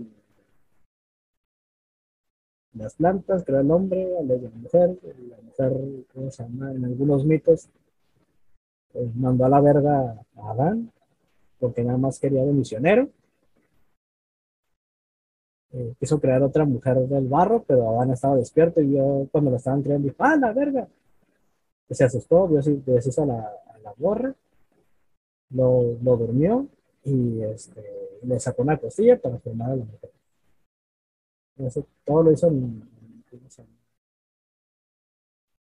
las plantas, creó el hombre, la mujer, la mujer, ¿cómo se llama? En algunos mitos pues, mandó a la verga a Adán, porque nada más quería de misionero. Eh, quiso crear otra mujer del barro, pero Adán estaba despierto y yo cuando lo estaban creando dijo, ¡ah, la verga! se asustó, vio deshizo a la, a la borra, lo, lo durmió y este, le sacó una costilla para formar a la mujer. todo lo hizo en,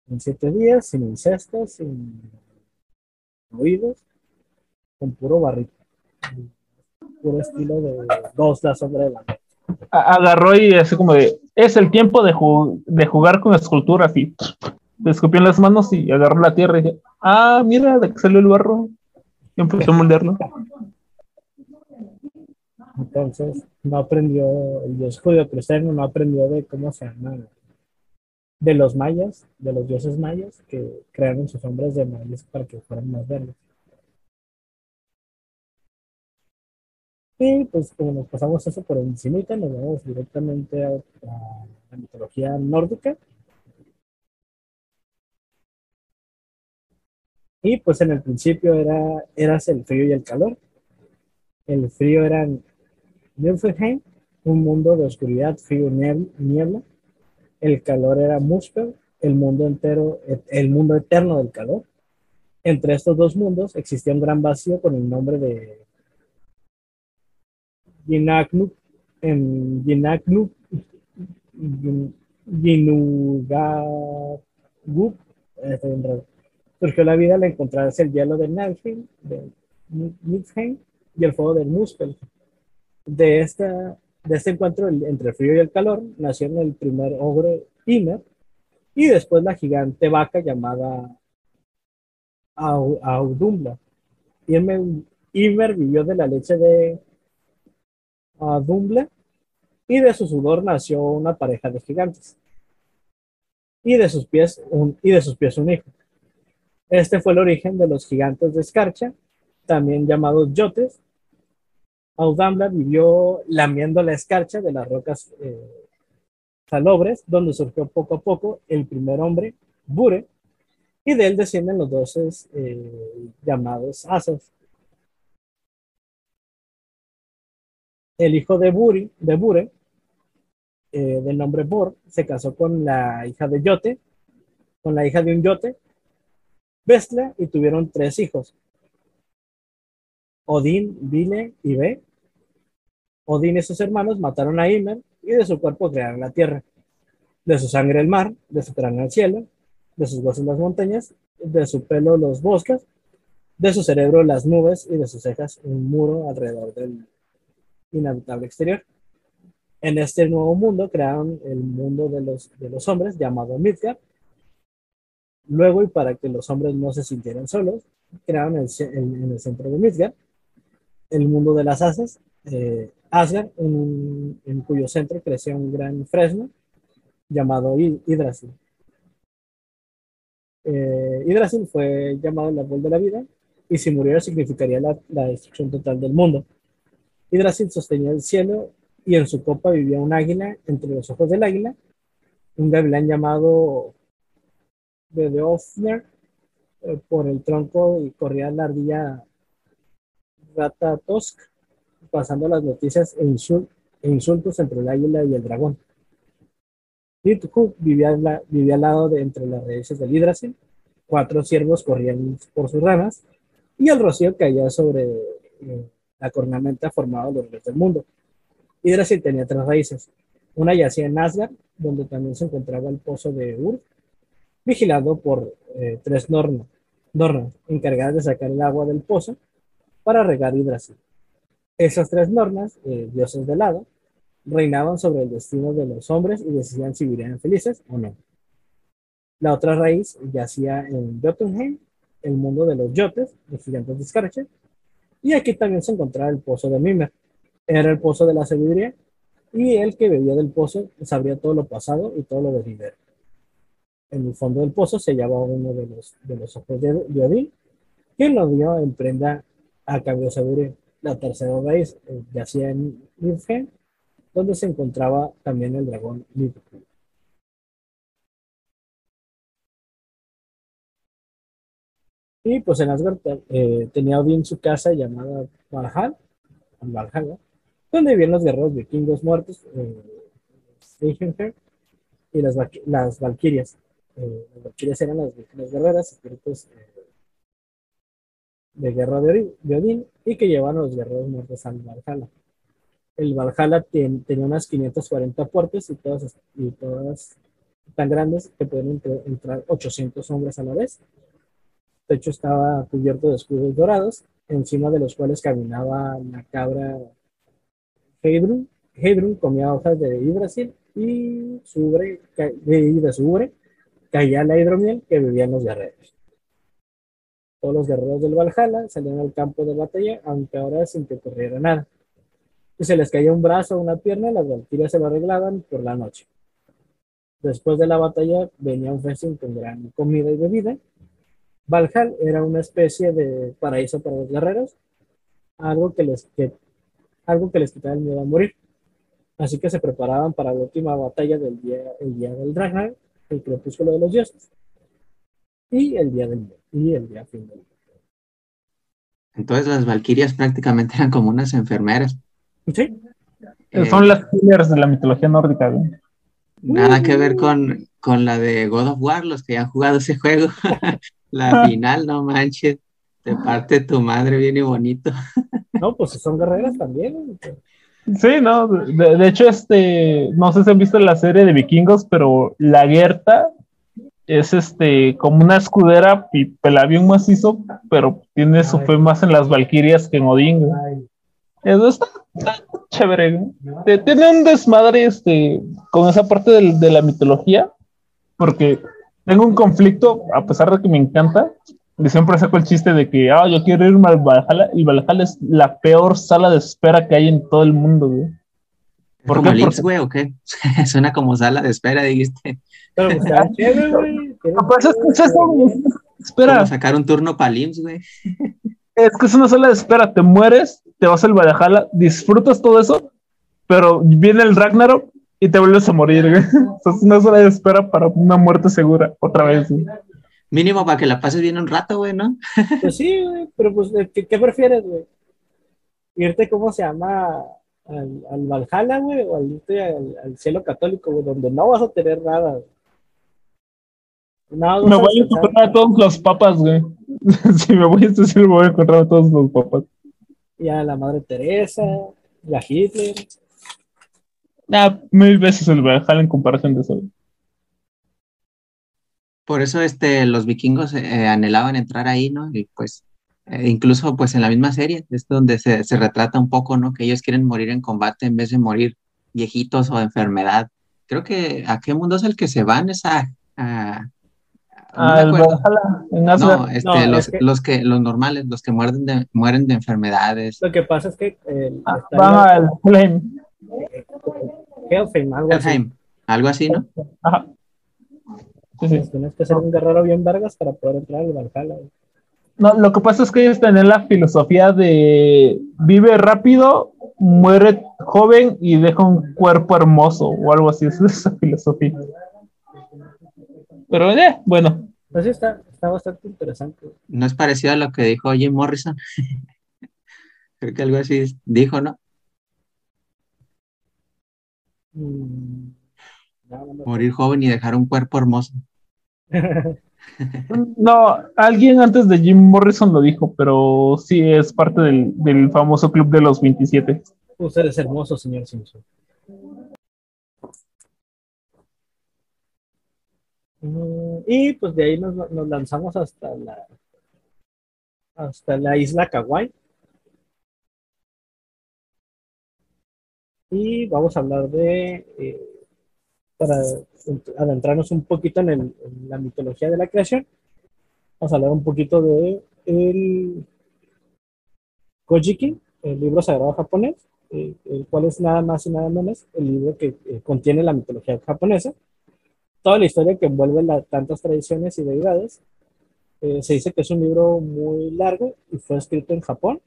En siete días, sin incestos, sin ruidos, con puro barrito. Puro estilo de dos la sombra de la noche. Agarró y así como de, es el tiempo de, ju- de jugar con esculturas y le escupió en las manos y agarró la tierra y dije, ah, mira, de que salió el barro. Y empezó a moldearlo. Entonces, no aprendió, el dios judío cristiano no aprendió de cómo se llama, de los mayas, de los dioses mayas, que crearon sus hombres de maíz para que fueran más verdes. Y pues como nos pasamos eso por encimita, nos vamos directamente a, la mitología nórdica. Y pues en el principio era, eras el frío y el calor. El frío era Niflheim, un mundo de oscuridad, frío niebla. El calor era Muspel, el mundo entero, el mundo eterno del calor. Entre estos dos mundos existía un gran vacío con el nombre de Ginaknuk, en está bien raro. Surgió la vida al encontrarse el hielo de Niflheim, de Niflheim y el fuego del Muspel. De, esta, de este encuentro entre el frío y el calor nacieron el primer ogre Ymer y después la gigante vaca llamada Au- Audumbla. Ymer, Ymer vivió de la leche de Audumbla y de su sudor nació una pareja de gigantes. Y de sus pies un, y de sus pies un hijo. Este fue el origen de los gigantes de escarcha, también llamados yotes. Audambla vivió lamiendo la escarcha de las rocas eh, salobres, donde surgió poco a poco el primer hombre, Bure, y de él descienden los dioses eh, llamados asas. El hijo de Buri, de Bure, eh, del nombre Bor, se casó con la hija de Yote, con la hija de un Yote, Bestla, y tuvieron tres hijos. Odín, Vile y Be. Odín y sus hermanos mataron a Ymer y de su cuerpo crearon la tierra. De su sangre el mar, de su cráneo el cielo, de sus huesos las montañas, de su pelo los bosques, de su cerebro las nubes y de sus cejas un muro alrededor del inhabitable exterior. En este nuevo mundo crearon el mundo de los, de los hombres llamado Midgard. Luego, y para que los hombres no se sintieran solos, crearon el, el- en el centro de Midgard el mundo de las asas, eh, Asgard, en, cuyo centro crecía un gran fresno llamado Yggdrasil. Eh, fue llamado el árbol de la vida y si muriera significaría la destrucción total del mundo. Yggdrasil sostenía el cielo y en su copa vivía un águila entre los ojos del águila, un gavilán llamado Bedeofner eh, por el tronco y corría la ardilla Ratatosk, pasando las noticias e, e insultos entre el águila y el dragón. Nidhugg vivía, vivía al lado de entre las raíces del Yggdrasil, cuatro ciervos corrían por sus ramas y el rocío caía sobre eh, la cornamenta formada de los reyes del mundo. Yggdrasil tenía tres raíces. Una yacía en Asgard, donde también se encontraba el pozo de Ur, vigilado por eh, tres nornas, nornas encargadas de sacar el agua del pozo para regar Yggdrasil. Esas tres nornas, eh, dioses del hada, reinaban sobre el destino de los hombres y decidían si vivirían felices o no. La otra raíz yacía en Jotunheim, el mundo de los yotes, los gigantes de y aquí también se encontraba el pozo de Mimer. Era el pozo de la sabiduría, y el que bebía del pozo sabría todo lo pasado y todo lo venidero. En el fondo del pozo se hallaba uno de los, de los ojos de, de Odín, quien lo dio en prenda a cambio de sabiduría. La tercera raíz eh, yacía en Niflheim, donde se encontraba también el dragón Nidhogg. Y pues en Asgard eh, tenía Odín su casa llamada Valhall, Valhalla, donde vivían los guerreros vikingos muertos, eh, y las, las valquirias. Eh, las valquirias eran las guerreras, espíritus eh, de guerra de Odín, y que llevaban a los guerreros muertos al Valhalla. El Valhalla ten- tenía unas 540 puertas y todas, y todas tan grandes que pueden entrar 800 hombres a la vez. Techo estaba cubierto de escudos dorados, encima de los cuales caminaba la cabra Heidrun. Heidrun comía hojas de hidrosil y su ubre, de, su ubre caía la hidromiel que vivían los guerreros. Todos los guerreros del Valhalla salían al campo de batalla, aunque ahora sin que ocurriera nada. Si se les caía un brazo o una pierna, las valquirias se lo arreglaban por la noche. Después de la batalla venía un festín con gran comida y bebida. Valhalla era una especie de paraíso para los guerreros, algo que les, algo que les quitaba el miedo a morir. Así que se preparaban para la última batalla del día, el día del Ragnar, el crepúsculo de los dioses, y el día del y el día fin del Entonces las valquirias prácticamente eran como unas enfermeras. Sí. Eh, Son las killers de la mitología nórdica. Nada que ver con, con la de God of War, los que han jugado ese juego. la final, no manches, te parte tu madre bien y bonito. no, pues son guerreras también. Sí, no, de, hecho, este, no sé si han visto la serie de vikingos, pero la Gerta es este, como una escudera y pelavión macizo, pero tiene su fe más en las valquirias que en Odín. Eso está, chévere. Tiene un desmadre este, con esa parte de la mitología, porque tengo un conflicto, a pesar de que me encanta, y siempre saco el chiste de que, ah, yo quiero irme al Valhalla, y Valhalla es la peor sala de espera que hay en todo el mundo, güey. ¿Por ¿Como qué? güey, o qué? Suena como sala de espera, dijiste. Pero pues, Espera. Sacar un turno para LIMS, güey. Es que es una sala de espera, te mueres, te vas al Valhalla, disfrutas todo eso, pero viene el Ragnarok y te vuelves a morir, güey. es una sala de espera para una muerte segura, otra vez, güey. Mínimo para que la pases bien un rato, güey, ¿no? Pues sí, güey, pero pues, ¿qué, prefieres, güey? ¿Irte, cómo se llama, al, al Valhalla, güey, o al irte al, cielo católico, güey, donde no vas a tener nada, No, me voy a encontrar a todos los papas, güey. si me voy a este cielo, me voy a encontrar a todos los papas. Y a la Madre Teresa, la Hitler. Ah, mil veces el Valhalla en comparación de eso. Por eso este, los vikingos eh, anhelaban entrar ahí, ¿no? Y pues eh, incluso pues en la misma serie es donde se, se, retrata un poco, ¿no? Que ellos quieren morir en combate en vez de morir viejitos o de enfermedad. Creo que a qué mundo es el que se van esa... A, no, no, este, los, que... los, que... los normales, los que mueren de, mueren de enfermedades. Lo que pasa es que eh, ah, van al Helheim. Helheim, algo así. Algo así, ¿no? Ajá. Tienes que ser un guerrero bien vergas para poder entrar al Valhalla. No, lo que pasa es que ellos tienen la filosofía de vive rápido, muere joven y deja un cuerpo hermoso o algo así. es esa filosofía. Pero eh, bueno. Pues sí, está, está bastante interesante. No es parecido a lo que dijo Jim Morrison. Creo que algo así dijo, ¿no? Mm. Morir joven y dejar un cuerpo hermoso. No, alguien antes de Jim Morrison lo dijo, pero sí es parte del, famoso club de los 27. Usted es hermoso, señor Simpson. Mm, y pues de ahí nos, lanzamos hasta la hasta la isla Kauai. Y vamos a hablar de eh, para adentrarnos un poquito en, la mitología de la creación, vamos a hablar un poquito de el Kojiki, el libro sagrado japonés, eh, el cual es nada más y nada menos el libro que eh, contiene la mitología japonesa, toda la historia que envuelve tantas tradiciones y deidades. Eh, se dice que es un libro muy largo y fue escrito en Japón.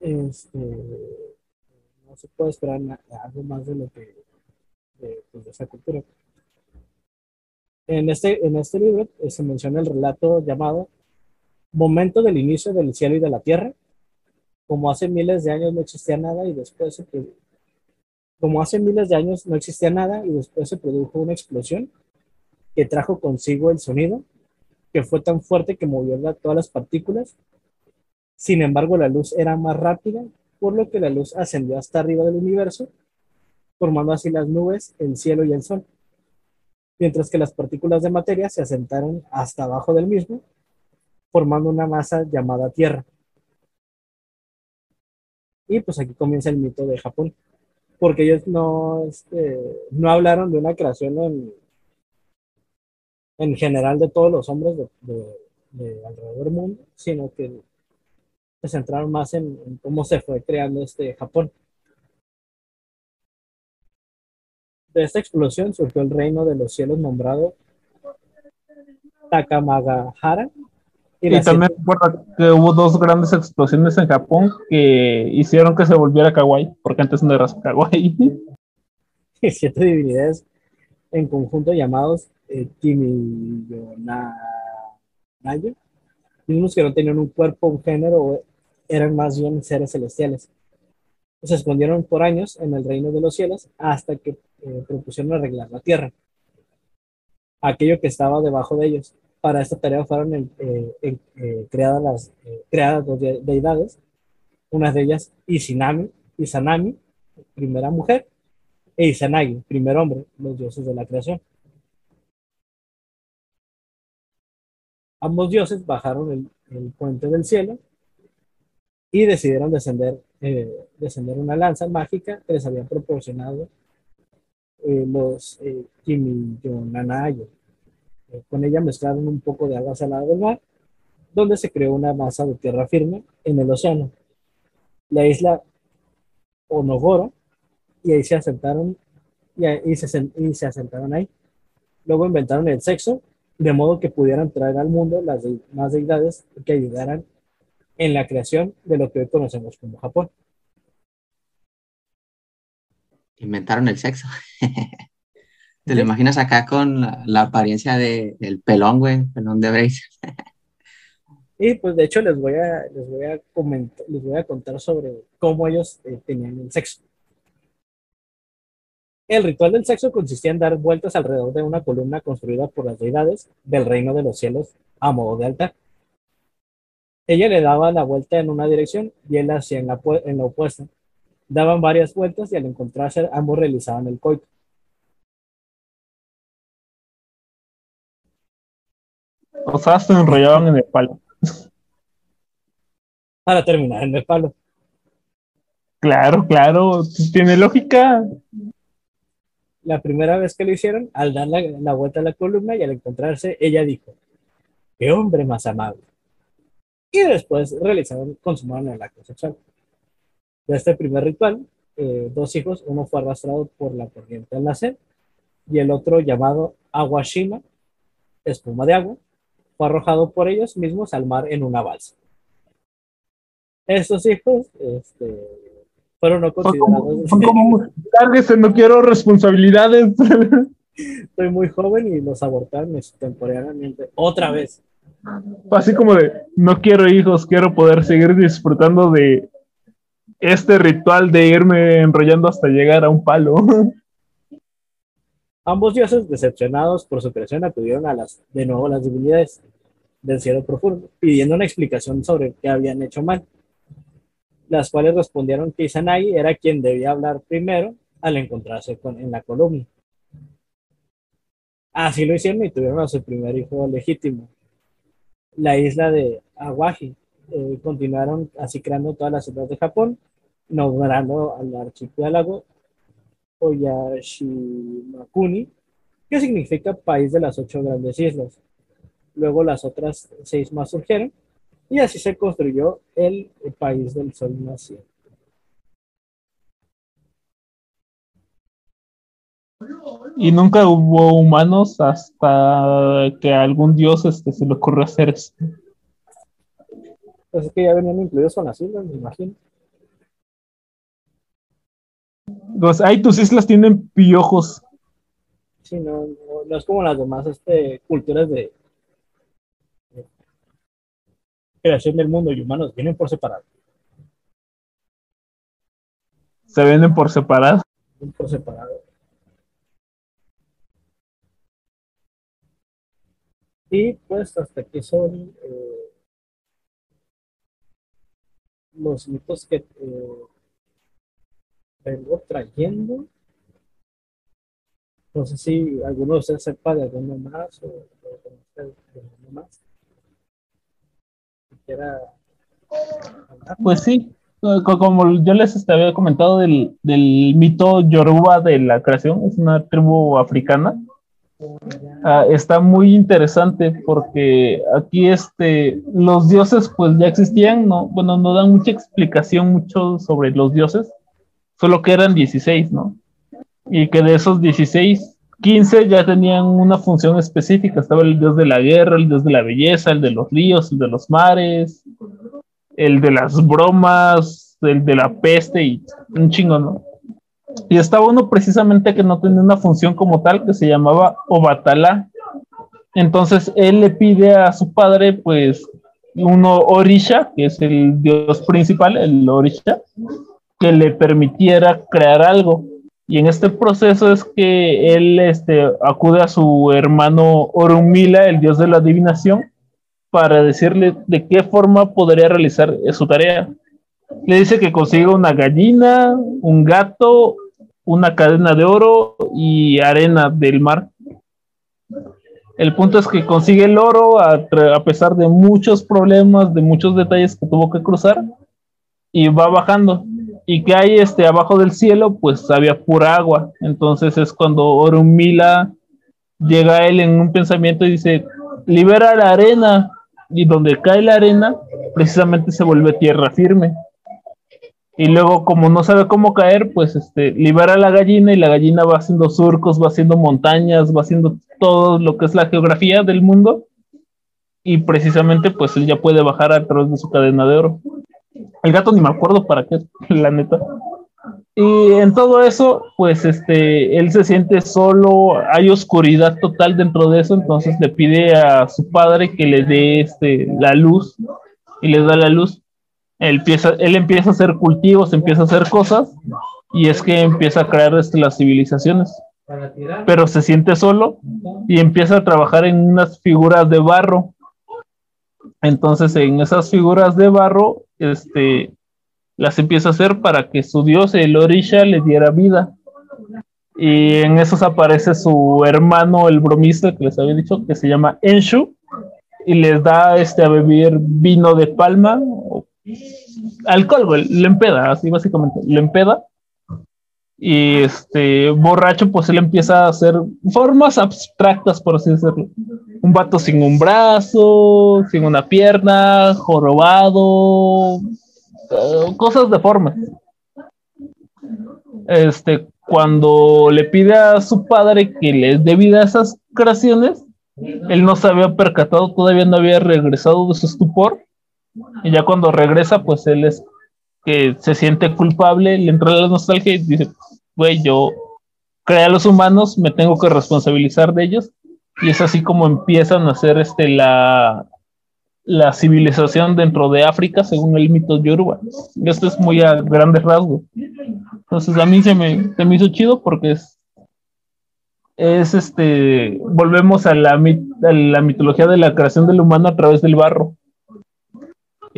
Este, no se puede esperar algo más de lo que pues, de, esa cultura. En este, en este libro eh, se menciona el relato llamado Momento del inicio del cielo y de la tierra. Como hace miles de años no existía nada y después se como hace miles de años no existía nada y después se produjo una explosión que trajo consigo el sonido, que fue tan fuerte que movió todas las partículas. Sin embargo, la luz era más rápida, por lo que la luz ascendió hasta arriba del universo formando así las nubes, el cielo y el sol. mientras que las partículas de materia se asentaron hasta abajo del mismo, formando una masa llamada Tierra. Y pues aquí comienza el mito de Japón, porque ellos no, este, no hablaron de una creación en, en general de todos los hombres de, alrededor del mundo, sino que se centraron más en, cómo se fue creando este Japón. De esta explosión surgió el reino de los cielos nombrado Takamagahara. Y, también recuerda que hubo dos grandes explosiones en Japón que hicieron que se volviera kawaii, porque antes no era kawaii. Y siete divinidades en conjunto llamados eh, mismos que no tenían un cuerpo, un género, eran más bien seres celestiales. Se escondieron por años en el reino de los cielos hasta que eh, propusieron arreglar la tierra, aquello que estaba debajo de ellos. Para esta tarea fueron eh, eh, creadas, las, creadas dos deidades, una de ellas Isinami, Isanami, primera mujer, e Izanagi, primer hombre, los dioses de la creación. Ambos dioses bajaron el, puente del cielo y decidieron descender, eh, descender una lanza mágica que les habían proporcionado eh, los eh, Kimiyonanayo. Eh, con ella mezclaron un poco de agua salada del mar, donde se creó una masa de tierra firme en el océano. La isla Onogoro, y ahí se asentaron, y, se, y se asentaron ahí. Luego inventaron el sexo de modo que pudieran traer al mundo las más deidades que ayudaran en la creación de lo que hoy conocemos como Japón. Inventaron el sexo. ¿Te lo imaginas acá con la, apariencia de, del pelón, güey? Pelón de Brace. y pues de hecho les voy a, les voy a comentar, les voy a contar sobre cómo ellos eh, tenían el sexo. El ritual del sexo consistía en dar vueltas alrededor de una columna construida por las deidades del reino de los cielos a modo de altar. Ella le daba la vuelta en una dirección y él hacía en la, en la opuesta. Daban varias vueltas y al encontrarse ambos realizaban el coito. O sea, se enrollaban en el palo. Para terminar en el palo. Claro, claro, tiene lógica la primera vez que lo hicieron, al dar la, vuelta a la columna y al encontrarse, ella dijo, qué hombre más amable. Y después realizaron, consumaron el acto sexual. De este primer ritual, eh, dos hijos, uno fue arrastrado por la corriente al nacer y el otro llamado Aguashima, espuma de agua, fue arrojado por ellos mismos al mar en una balsa. Estos hijos este, fueron no considerados. Son como, no quiero responsabilidades. Soy muy joven y los abortaron temporalmente otra vez. Así como de, no quiero hijos, quiero poder seguir disfrutando de este ritual de irme enrollando hasta llegar a un palo. Ambos dioses, decepcionados por su creación, acudieron a las, de nuevo las divinidades del cielo profundo, pidiendo una explicación sobre qué habían hecho mal las cuales respondieron que Izanagi era quien debía hablar primero al encontrarse con, en la columna. Así lo hicieron y tuvieron a su primer hijo legítimo. La isla de Awaji. Eh, continuaron así creando todas las ciudades de Japón, nombrando al archipiélago Oyashimakuni, que significa país de las ocho grandes islas. Luego las otras seis más surgieron y así se construyó el, país del sol naciente. Y nunca hubo humanos hasta que algún dios este, se le ocurrió hacer esto. Pues es que ya venían incluidos con las islas, me imagino. Pues ahí tus islas tienen piojos. Sí, no, no, es como las demás este, culturas de, creación del mundo y humanos vienen por separado. Se venden por separado. por separado. Y pues hasta aquí son eh, los mitos que eh, vengo trayendo. No sé si alguno de ustedes sepa de alguno más o de alguno más. Pues sí, como yo les había comentado del, del, mito Yoruba de la creación, es una tribu africana. Ah, está muy interesante porque aquí este, los dioses pues ya existían, no, bueno, no dan mucha explicación mucho sobre los dioses, solo que eran 16, ¿no? Y que de esos 16, 15 ya tenían una función específica. Estaba el dios de la guerra, el dios de la belleza, el de los ríos, el de los mares, el de las bromas, el de la peste y un chingo, ¿no? Y estaba uno precisamente que no tenía una función como tal, que se llamaba Obatala. Entonces él le pide a su padre, pues, uno Orisha, que es el dios principal, el Orisha, que le permitiera crear algo. Y en este proceso es que él este, acude a su hermano Orumila, el dios de la adivinación, para decirle de qué forma podría realizar su tarea. Le dice que consiga una gallina, un gato, una cadena de oro y arena del mar. El punto es que consigue el oro a, pesar de muchos problemas, de muchos detalles que tuvo que cruzar y va bajando. Y que hay este abajo del cielo, pues había pura agua. Entonces es cuando Orumila llega a él en un pensamiento y dice, libera la arena, y donde cae la arena, precisamente se vuelve tierra firme. Y luego, como no sabe cómo caer, pues este, libera a la gallina y la gallina va haciendo surcos, va haciendo montañas, va haciendo todo lo que es la geografía del mundo. Y precisamente, pues él ya puede bajar a través de su cadena de oro. El gato ni me acuerdo para qué, la neta. Y en todo eso, pues este, él se siente solo, hay oscuridad total dentro de eso, entonces le pide a su padre que le dé este, la luz y le da la luz. Él empieza, a hacer cultivos, empieza a hacer cosas y es que empieza a crear este, las civilizaciones. Pero se siente solo y empieza a trabajar en unas figuras de barro. Entonces en esas figuras de barro, este, las empieza a hacer para que su dios, el Orisha, le diera vida. Y en esos aparece su hermano, el bromista que les había dicho, que se llama Enshu, y les da este, a beber vino de palma, alcohol, le empeda, así básicamente, le empeda. Y este borracho, pues él empieza a hacer formas abstractas, por así decirlo. Un vato sin un brazo, sin una pierna, jorobado, eh, cosas de forma. Este, cuando le pide a su padre que le dé vida a esas creaciones, él no se había percatado, todavía no había regresado de su estupor. Y ya cuando regresa, pues él es que se siente culpable, le entra la nostalgia y dice, güey, yo creé a los humanos, me tengo que responsabilizar de ellos. Y es así como empiezan a hacer este, la, la civilización dentro de África según el mito yoruba. Esto es muy a grandes rasgos. Entonces a mí se me, se me hizo chido porque es, es este, volvemos a la, a la mitología de la creación del humano a través del barro.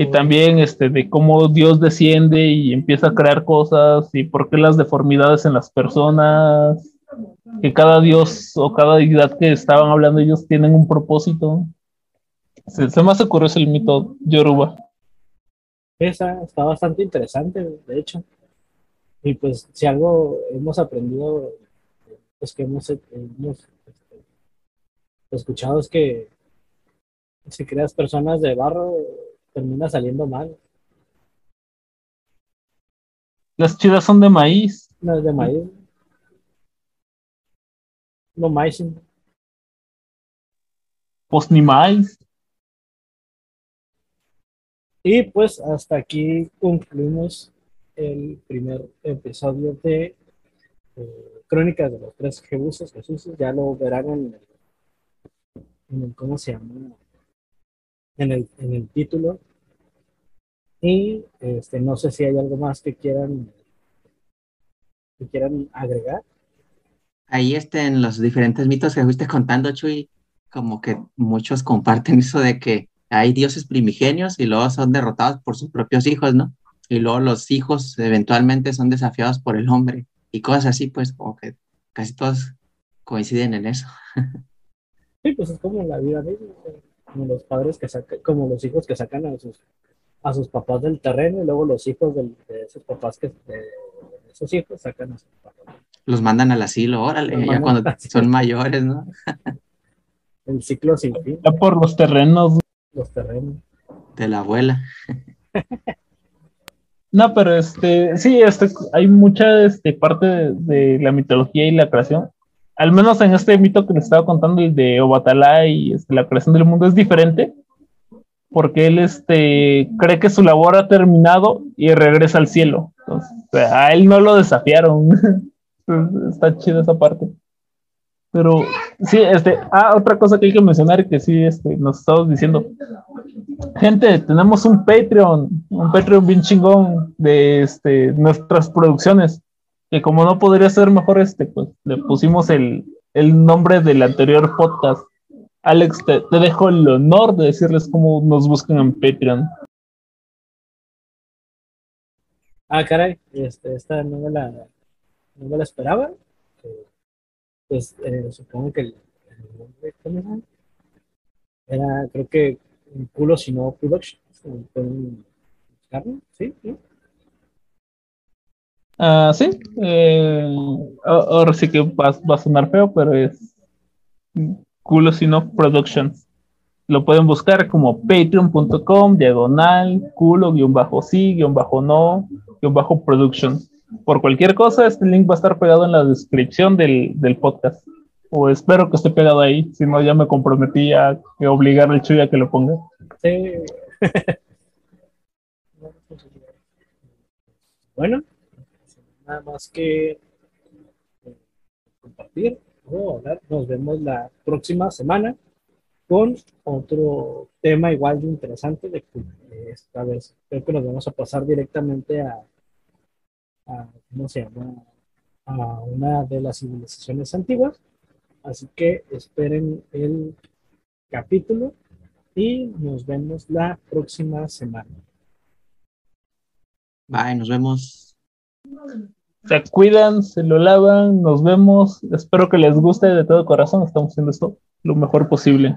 Y también este, de cómo Dios desciende y empieza a crear cosas y por qué las deformidades en las personas, que cada dios o cada deidad que estaban hablando ellos tienen un propósito. Se, se me hace curioso el mito Yoruba. Esa está bastante interesante, de hecho. Y pues si algo hemos aprendido, pues que hemos, hemos este, escuchado es que si creas personas de barro, termina saliendo mal. Las chidas son de maíz. No, de maíz. No maíz. Pues ni maíz. Y pues hasta aquí concluimos el primer episodio de eh, Crónicas de los Tres Jebuses, Jesús. Ya lo verán en el, en el, ¿cómo se llama? En el, en el título. Y este, no sé si hay algo más que quieran, que quieran agregar. Ahí estén los diferentes mitos que fuiste contando, Chuy, como que muchos comparten eso de que hay dioses primigenios y luego son derrotados por sus propios hijos, ¿no? Y luego los hijos eventualmente son desafiados por el hombre y cosas así, pues como que casi todos coinciden en eso. Sí, pues es como la vida de ellos, como los padres que sacan, como los hijos que sacan a sus, a sus papás del terreno y luego los hijos de esos papás que de esos hijos sacan a sus papás. Los mandan al asilo, órale, ya cuando son mayores, ¿no? El ciclo sin fin. Ya por los terrenos. Los terrenos. De la abuela. No, pero este, sí, este, hay mucha este, parte de, la mitología y la creación. Al menos en este mito que les estaba contando, el de Obatalá y este, la creación del mundo, es diferente. Porque él este, cree que su labor ha terminado y regresa al cielo. Entonces, a él no lo desafiaron. Está chido esa parte. Pero sí, este, ah, otra cosa que hay que mencionar que sí, este, nos estamos diciendo. Gente, tenemos un Patreon, un Patreon bien chingón de este, nuestras producciones, que como no podría ser mejor este, pues le pusimos el, el nombre del anterior podcast. Alex, te, dejo el honor de decirles cómo nos buscan en Patreon. Ah, caray, este, esta no me la, no me la esperaba pues eh, supongo que el, nombre era, creo que un culo si no production. ¿Sí? ¿Sí? Ah, sí. Eh, ahora sí que va, a sonar feo, pero es culo si no productions. Lo pueden buscar como patreon.com, diagonal, culo, guion bajo sí, guion bajo no, guion bajo productions por cualquier cosa, este link va a estar pegado en la descripción del, podcast. O espero que esté pegado ahí, si no ya me comprometí a obligar al Chuy a que lo ponga. Sí. bueno, nada más que eh, compartir o hablar. Nos vemos la próxima semana con otro tema igual de interesante de esta vez creo que nos vamos a pasar directamente a a, ¿cómo se llama? a una de las civilizaciones antiguas. Así que esperen el capítulo y nos vemos la próxima semana. Bye, nos vemos. Se cuidan, se lo lavan, nos vemos. Espero que les guste de todo corazón. Estamos haciendo esto lo mejor posible.